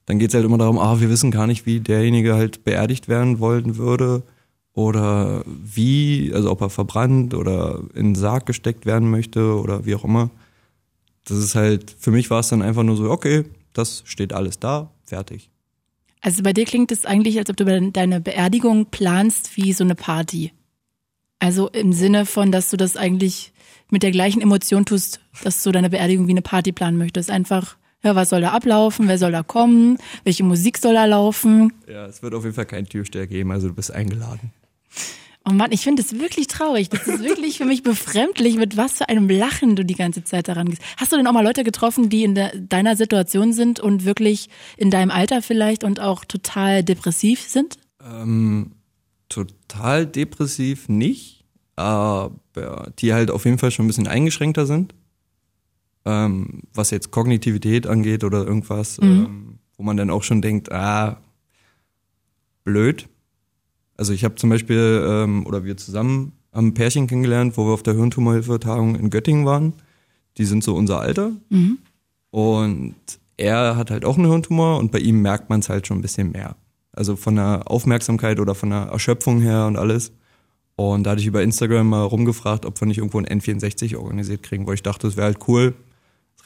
dann geht es halt immer darum, ah, wir wissen gar nicht, wie derjenige halt beerdigt werden wollen würde oder wie, also ob er verbrannt oder in den Sarg gesteckt werden möchte oder wie auch immer. Das ist halt, für mich war es dann einfach nur so, okay, das steht alles da, fertig. Also bei dir klingt es eigentlich, als ob du de- deine Beerdigung planst wie so eine Party. Also im Sinne von, dass du das eigentlich mit der gleichen Emotion tust, dass du deine Beerdigung wie eine Party planen möchtest. Einfach, ja, was soll da ablaufen, wer soll da kommen, welche Musik soll da laufen. Ja, es wird auf jeden Fall keinen Türsteher geben, also du bist eingeladen. Oh Mann, ich finde das wirklich traurig. Das ist wirklich für mich befremdlich, mit was für einem Lachen du die ganze Zeit daran gehst. Hast du denn auch mal Leute getroffen, die in der, deiner Situation sind und wirklich in deinem Alter vielleicht und auch total depressiv sind? Ähm, total depressiv nicht, aber die halt auf jeden Fall schon ein bisschen eingeschränkter sind. Ähm, was jetzt Kognitivität angeht oder irgendwas, ähm, wo man dann auch schon denkt, ah, blöd. Also ich habe zum Beispiel, ähm, oder wir zusammen haben ein Pärchen kennengelernt, wo wir auf der Hirntumorhilfe-Tagung in Göttingen waren. Die sind so unser Alter. Und er hat halt auch einen Hirntumor und bei ihm merkt man es halt schon ein bisschen mehr. Also von der Aufmerksamkeit oder von der Erschöpfung her und alles. Und da hatte ich über Instagram mal rumgefragt, ob wir nicht irgendwo ein N64 organisiert kriegen, weil ich dachte, das wäre halt cool.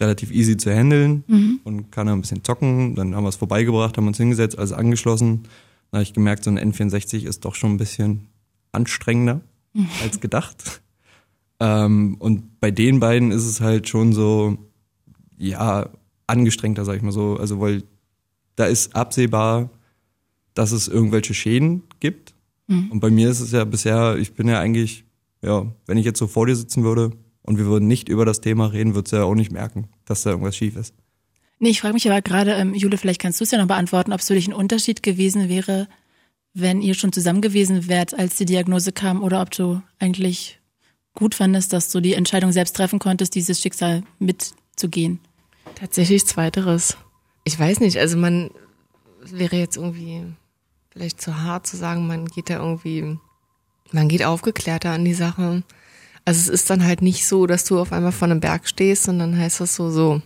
Relativ easy zu handeln und kann ein bisschen zocken. Dann haben wir es vorbeigebracht, haben uns hingesetzt, alles angeschlossen. Dann habe ich gemerkt, so ein N64 ist doch schon ein bisschen anstrengender als gedacht. Ähm, und bei den beiden ist es halt schon so, ja, angestrengter, sag ich mal so. Also, weil da ist absehbar, dass es irgendwelche Schäden gibt. Und bei mir ist es ja bisher, ich bin ja eigentlich, ja, wenn ich jetzt so vor dir sitzen würde und wir würden nicht über das Thema reden, würdest du ja auch nicht merken, dass da irgendwas schief ist. Nee, ich frage mich aber gerade, ähm, Jule, vielleicht kannst du es ja noch beantworten, ob es für dich ein Unterschied gewesen wäre, wenn ihr schon zusammen gewesen wärt, als die Diagnose kam, oder ob du eigentlich gut fandest, dass du die Entscheidung selbst treffen konntest, dieses Schicksal mitzugehen. Tatsächlich zweiteres. Ich weiß nicht, also man wäre jetzt irgendwie vielleicht zu hart zu sagen, man geht da irgendwie, man geht aufgeklärter an die Sache. Also es ist dann halt nicht so, dass du auf einmal vor einem Berg stehst und dann heißt das so, so,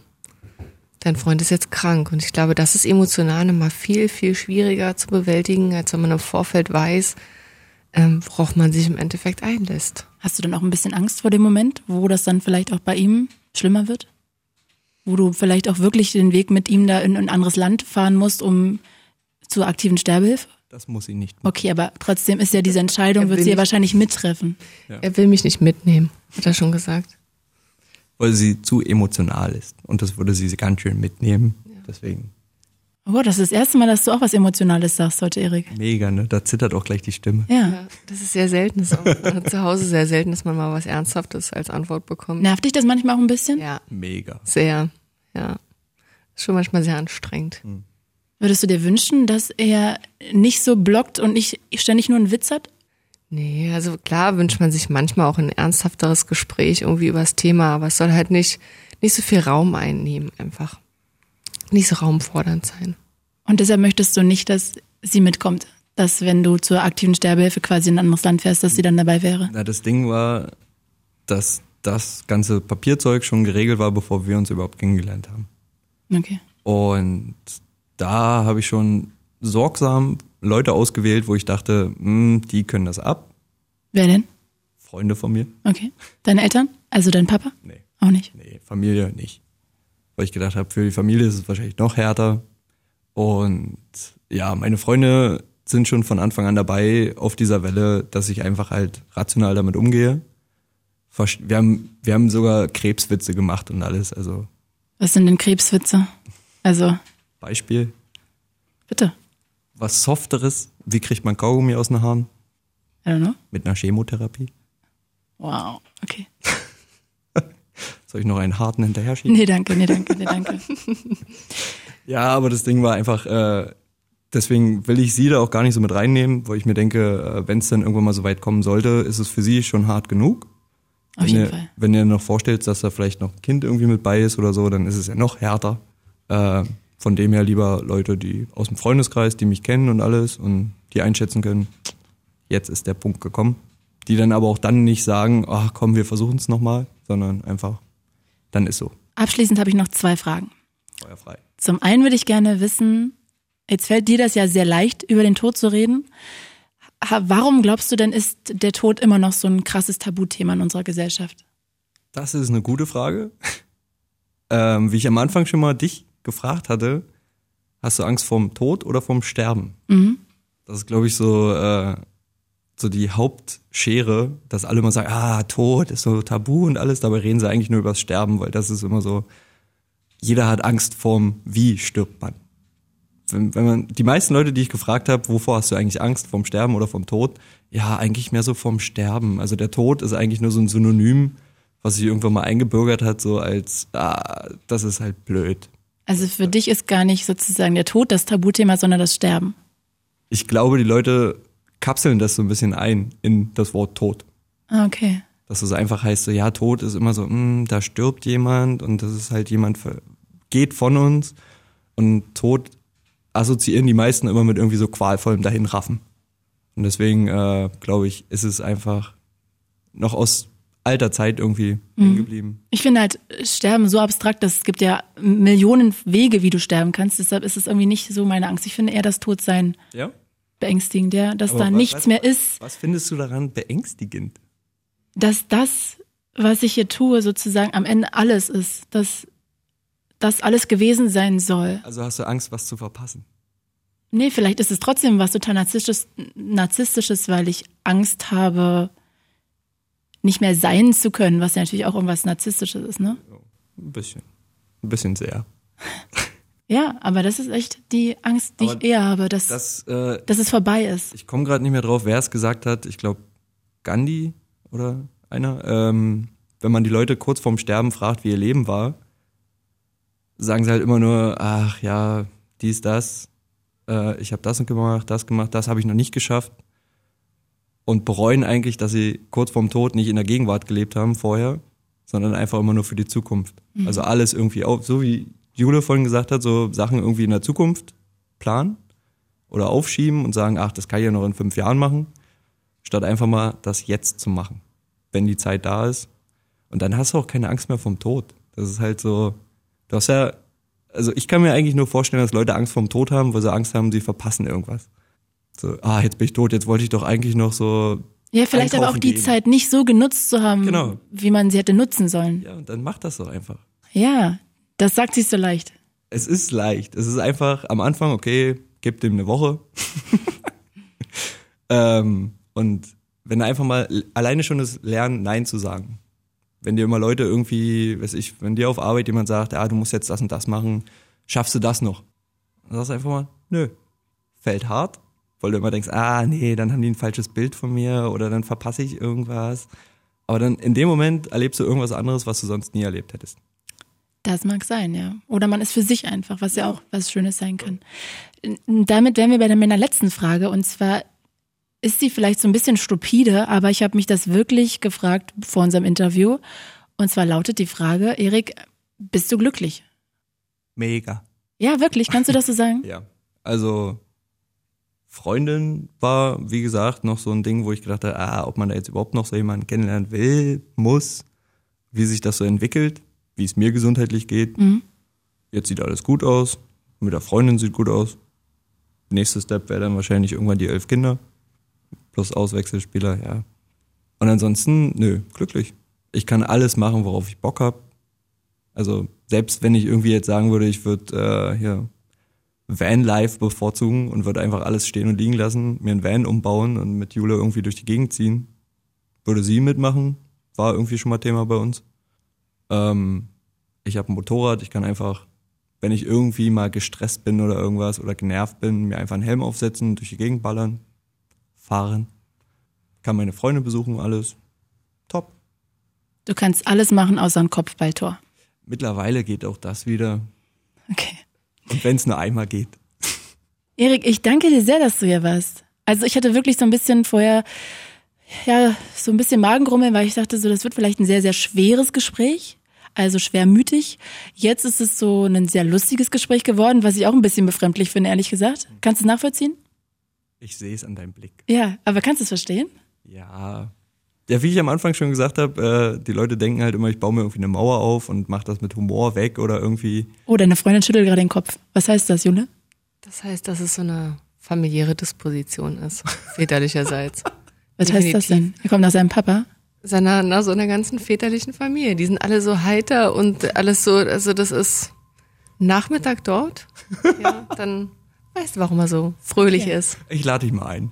dein Freund ist jetzt krank. Und ich glaube, das ist emotional nochmal viel, viel schwieriger zu bewältigen, als wenn man im Vorfeld weiß, ähm, worauf man sich im Endeffekt einlässt. Hast du dann auch ein bisschen Angst vor dem Moment, wo das dann vielleicht auch bei ihm schlimmer wird? Wo du vielleicht auch wirklich den Weg mit ihm da in ein anderes Land fahren musst, um zur aktiven Sterbehilfe? Das muss ihn nicht. Okay, aber trotzdem ist ja diese Entscheidung, wird sie ja wahrscheinlich mittreffen. Er will mich nicht mitnehmen, hat er schon gesagt. Weil sie zu emotional ist. Und das würde sie ganz schön mitnehmen. Deswegen Oh, das ist das erste Mal, dass du auch was Emotionales sagst heute, Erik. mega, ne? Da zittert auch gleich die Stimme. Ja. Ja, das ist sehr selten. Das ist auch zu Hause sehr selten, dass man mal was Ernsthaftes als Antwort bekommt. Nervt dich das manchmal auch ein bisschen? Ja, Mega. sehr. Ja. Ist schon manchmal sehr anstrengend. Würdest du dir wünschen, dass er nicht so blockt und nicht ständig nur einen Witz hat? Nee, also klar wünscht man sich manchmal auch ein ernsthafteres Gespräch irgendwie über das Thema, aber es soll halt nicht, nicht so viel Raum einnehmen, einfach. Nicht so raumfordernd sein. Und deshalb möchtest du nicht, dass sie mitkommt. Dass wenn du zur aktiven Sterbehilfe quasi in ein anderes Land fährst, dass sie dann dabei wäre. Na, das Ding war, dass das ganze Papierzeug schon geregelt war, bevor wir uns überhaupt kennengelernt haben. Okay. Und da habe ich schon sorgsam Leute ausgewählt, wo ich dachte, hm, die können das ab. Wer denn? Freunde von mir? Okay. Deine Eltern? Also dein Papa? Nee, Auch nicht. nee, Familie nicht. Weil ich gedacht habe, für die Familie ist es wahrscheinlich noch härter. Und ja, meine Freunde sind schon von Anfang an dabei auf dieser Welle, dass ich einfach halt rational damit umgehe. Wir haben, wir haben sogar Krebswitze gemacht und alles. Also Was sind denn Krebswitze? Also, Beispiel, bitte. was Softeres, wie kriegt man Kaugummi aus den Haaren? I don't know. Mit einer Chemotherapie. Wow. Okay. Soll ich noch einen harten hinterher schieben? Nee, danke, nee, danke, nee, danke. Ja, aber das Ding war einfach, äh, deswegen will ich sie da auch gar nicht so mit reinnehmen, weil ich mir denke, äh, wenn es dann irgendwann mal so weit kommen sollte, ist es für sie schon hart genug. Auf wenn jeden ihr, Fall. Wenn ihr noch vorstellt, dass da vielleicht noch ein Kind irgendwie mit bei ist oder so, dann ist es ja noch härter. Äh, von dem her lieber Leute, die aus dem Freundeskreis, die mich kennen und alles und die einschätzen können, jetzt ist der Punkt gekommen. Die dann aber auch dann nicht sagen, ach komm, wir versuchen es nochmal, sondern einfach, dann ist so. Abschließend habe ich noch zwei Fragen. Feuerfrei. Zum einen würde ich gerne wissen, jetzt fällt dir das ja sehr leicht, über den Tod zu reden. Warum glaubst du denn, ist der Tod immer noch so ein krasses Tabuthema in unserer Gesellschaft? Das ist eine gute Frage. ähm, wie ich am Anfang schon mal dich gefragt hatte, hast du Angst vorm Tod oder vorm Sterben? Das ist, glaube ich, so, äh, so die Hauptschere, dass alle immer sagen, ah, Tod ist so tabu und alles, dabei reden sie eigentlich nur über das Sterben, weil das ist immer so, jeder hat Angst vorm Wie stirbt man. wenn, wenn man, die meisten Leute, die ich gefragt habe, wovor hast du eigentlich Angst, vom Sterben oder vom Tod? Ja, eigentlich mehr so vom Sterben. Also der Tod ist eigentlich nur so ein Synonym, was sich irgendwann mal eingebürgert hat, so als, ah, das ist halt blöd. Also für dich ist gar nicht sozusagen der Tod das Tabuthema, sondern das Sterben. Ich glaube, die Leute kapseln das so ein bisschen ein in das Wort Tod. Ah, okay. Dass es einfach heißt, so, ja, Tod ist immer so, mh, da stirbt jemand und das ist halt jemand geht von uns und Tod assoziieren die meisten immer mit irgendwie so qualvollem Dahinraffen. Und deswegen äh, glaube ich, ist es einfach noch aus alter Zeit irgendwie hängen geblieben. Ich finde halt Sterben so abstrakt, dass es gibt ja Millionen Wege, wie du sterben kannst. Deshalb ist es irgendwie nicht so meine Angst. Ich finde eher das Todsein Ja. beängstigend, ja, dass Aber da wa- nichts was- mehr ist, Was findest du daran beängstigend? dass das, was ich hier tue, sozusagen am Ende alles ist, dass das alles gewesen sein soll. Also hast du Angst, was zu verpassen? Nee, vielleicht ist es trotzdem was total narzisstisches, narzisstisches, weil ich Angst habe, nicht mehr sein zu können, was ja natürlich auch irgendwas Narzisstisches ist, ne? Ein bisschen. Ein bisschen sehr. Ja, aber das ist echt die Angst, die Aber ich eher habe, dass, Das, äh, dass es vorbei ist. ich komme gerade nicht mehr drauf, wer es gesagt hat. Ich glaube, Gandhi oder einer. Ähm, wenn man die Leute kurz vorm Sterben fragt, wie ihr Leben war, sagen sie halt immer nur, ach ja, dies, das. Äh, ich habe das gemacht, das gemacht, das habe ich noch nicht geschafft. Und bereuen eigentlich, dass sie kurz vorm Tod nicht in der Gegenwart gelebt haben vorher, sondern einfach immer nur für die Zukunft. Also alles irgendwie auf, so wie Jule vorhin gesagt hat, so Sachen irgendwie in der Zukunft planen oder aufschieben und sagen, ach, das kann ich ja noch in fünf Jahren machen, statt einfach mal das jetzt zu machen, wenn die Zeit da ist. Und dann hast du auch keine Angst mehr vom Tod. Das ist halt so, du hast ja, also ich kann mir eigentlich nur vorstellen, dass Leute Angst vom Tod haben, weil sie Angst haben, sie verpassen irgendwas. So, ah, jetzt bin ich tot, jetzt wollte ich doch eigentlich noch so, Ja, vielleicht aber auch die gehen. Zeit nicht so genutzt zu haben, Genau. wie man sie hätte nutzen sollen. ja, und dann mach das doch einfach. Ja, das sagt sie so leicht. Es ist leicht. Es ist einfach am Anfang, okay, gib dem eine Woche. ähm, und wenn du einfach mal alleine schon das Lernen, Nein zu sagen. Wenn dir immer Leute irgendwie, weiß ich, wenn dir auf Arbeit jemand sagt, ja, du musst jetzt das und das machen, schaffst du das noch? Dann sagst du einfach mal, nö. Fällt hart, weil du immer denkst, ah, nee, dann haben die ein falsches Bild von mir oder dann verpasse ich irgendwas. Aber dann in dem Moment erlebst du irgendwas anderes, was du sonst nie erlebt hättest. Das mag sein, ja. Oder man ist für sich einfach, was ja auch was Schönes sein kann. Damit wären wir bei der- meiner letzten Frage. Und zwar ist sie vielleicht so ein bisschen stupide, aber ich habe mich das wirklich gefragt vor unserem Interview. Und zwar lautet die Frage, Erik, bist du glücklich? Mega. Ja, wirklich, kannst du das so sagen? Ja. Also Freundin war, wie gesagt, noch so ein Ding, wo ich gedacht habe, ah, ob man da jetzt überhaupt noch so jemanden kennenlernen will, muss, wie sich das so entwickelt, wie es mir gesundheitlich geht. Mhm. Jetzt sieht alles gut aus, mit der Freundin sieht gut aus. Nächster Step wäre dann wahrscheinlich irgendwann die elf Kinder plus Auswechselspieler, ja. Und ansonsten, nö, glücklich. Ich kann alles machen, worauf ich Bock hab. Also selbst wenn ich irgendwie jetzt sagen würde, ich würde äh, hier Vanlife bevorzugen und würde einfach alles stehen und liegen lassen, mir einen Van umbauen und mit Jule irgendwie durch die Gegend ziehen, würde sie mitmachen, war irgendwie schon mal Thema bei uns. Ähm, ich habe ein Motorrad, ich kann einfach, wenn ich irgendwie mal gestresst bin oder irgendwas oder genervt bin, mir einfach einen Helm aufsetzen, durch die Gegend ballern, fahren, kann meine Freunde besuchen, alles. Top. Du kannst alles machen außer ein Kopfballtor. Mittlerweile geht auch das wieder. Okay. Und wenn es nur einmal geht. Erik, ich danke dir sehr, dass du hier warst. Also ich hatte wirklich so ein bisschen vorher, ja, so ein bisschen Magengrummeln, weil ich dachte so, das wird vielleicht ein sehr, sehr schweres Gespräch. Also schwermütig. Jetzt ist es so ein sehr lustiges Gespräch geworden, was ich auch ein bisschen befremdlich finde, ehrlich gesagt. Kannst du es nachvollziehen? Ich sehe es an deinem Blick. Ja, aber kannst du es verstehen? Ja. Ja, wie ich am Anfang schon gesagt habe, äh, die Leute denken halt immer, ich baue mir irgendwie eine Mauer auf und mache das mit Humor weg oder irgendwie. Oh, deine Freundin schüttelt gerade den Kopf. Was heißt das, Jule? Das heißt, dass es so eine familiäre Disposition ist, väterlicherseits. Was heißt das denn? Er kommt aus seinem Papa. Seiner, na, so einer ganzen väterlichen Familie. Die sind alle so heiter und alles so, also das ist Nachmittag dort. Ja, dann weißt du, warum er so fröhlich Ja. ist. Ich lade dich mal ein.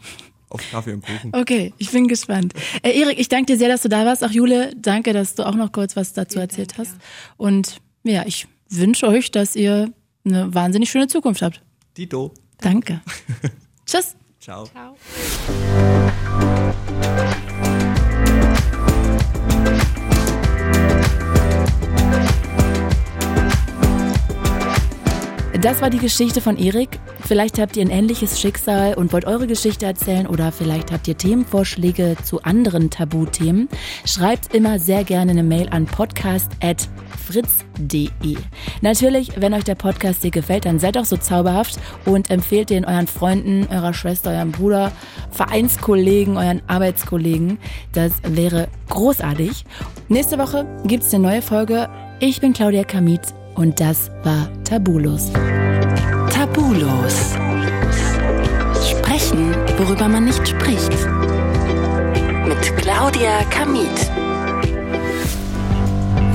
Auf Kaffee und Kuchen. Okay, ich bin gespannt. Äh, Erik, ich danke dir sehr, dass du da warst. Auch Jule, danke, dass du auch noch kurz was dazu erzählt Dank, hast. Und ja, ich wünsche euch, dass ihr eine wahnsinnig schöne Zukunft habt. Dito. Danke. Tschüss. Ciao. Ciao. Das war die Geschichte von Erik. Vielleicht habt ihr ein ähnliches Schicksal und wollt eure Geschichte erzählen oder vielleicht habt ihr Themenvorschläge zu anderen Tabuthemen. Schreibt immer sehr gerne eine Mail an podcast.fritz.de. Natürlich, wenn euch der Podcast hier gefällt, dann seid auch so zauberhaft und empfehlt den euren Freunden, eurer Schwester, eurem Bruder, Vereinskollegen, euren Arbeitskollegen. Das wäre großartig. Nächste Woche gibt's eine neue Folge. Ich bin Claudia Kamit und das war Tabulos. Tabulos. Sprechen, worüber man nicht spricht. Mit Claudia Kamit.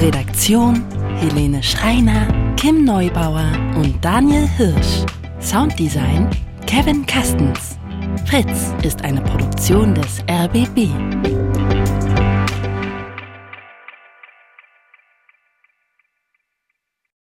Redaktion Helene Schreiner, Kim Neubauer und Daniel Hirsch. Sounddesign Kevin Kastens. Fritz ist eine Produktion des RBB.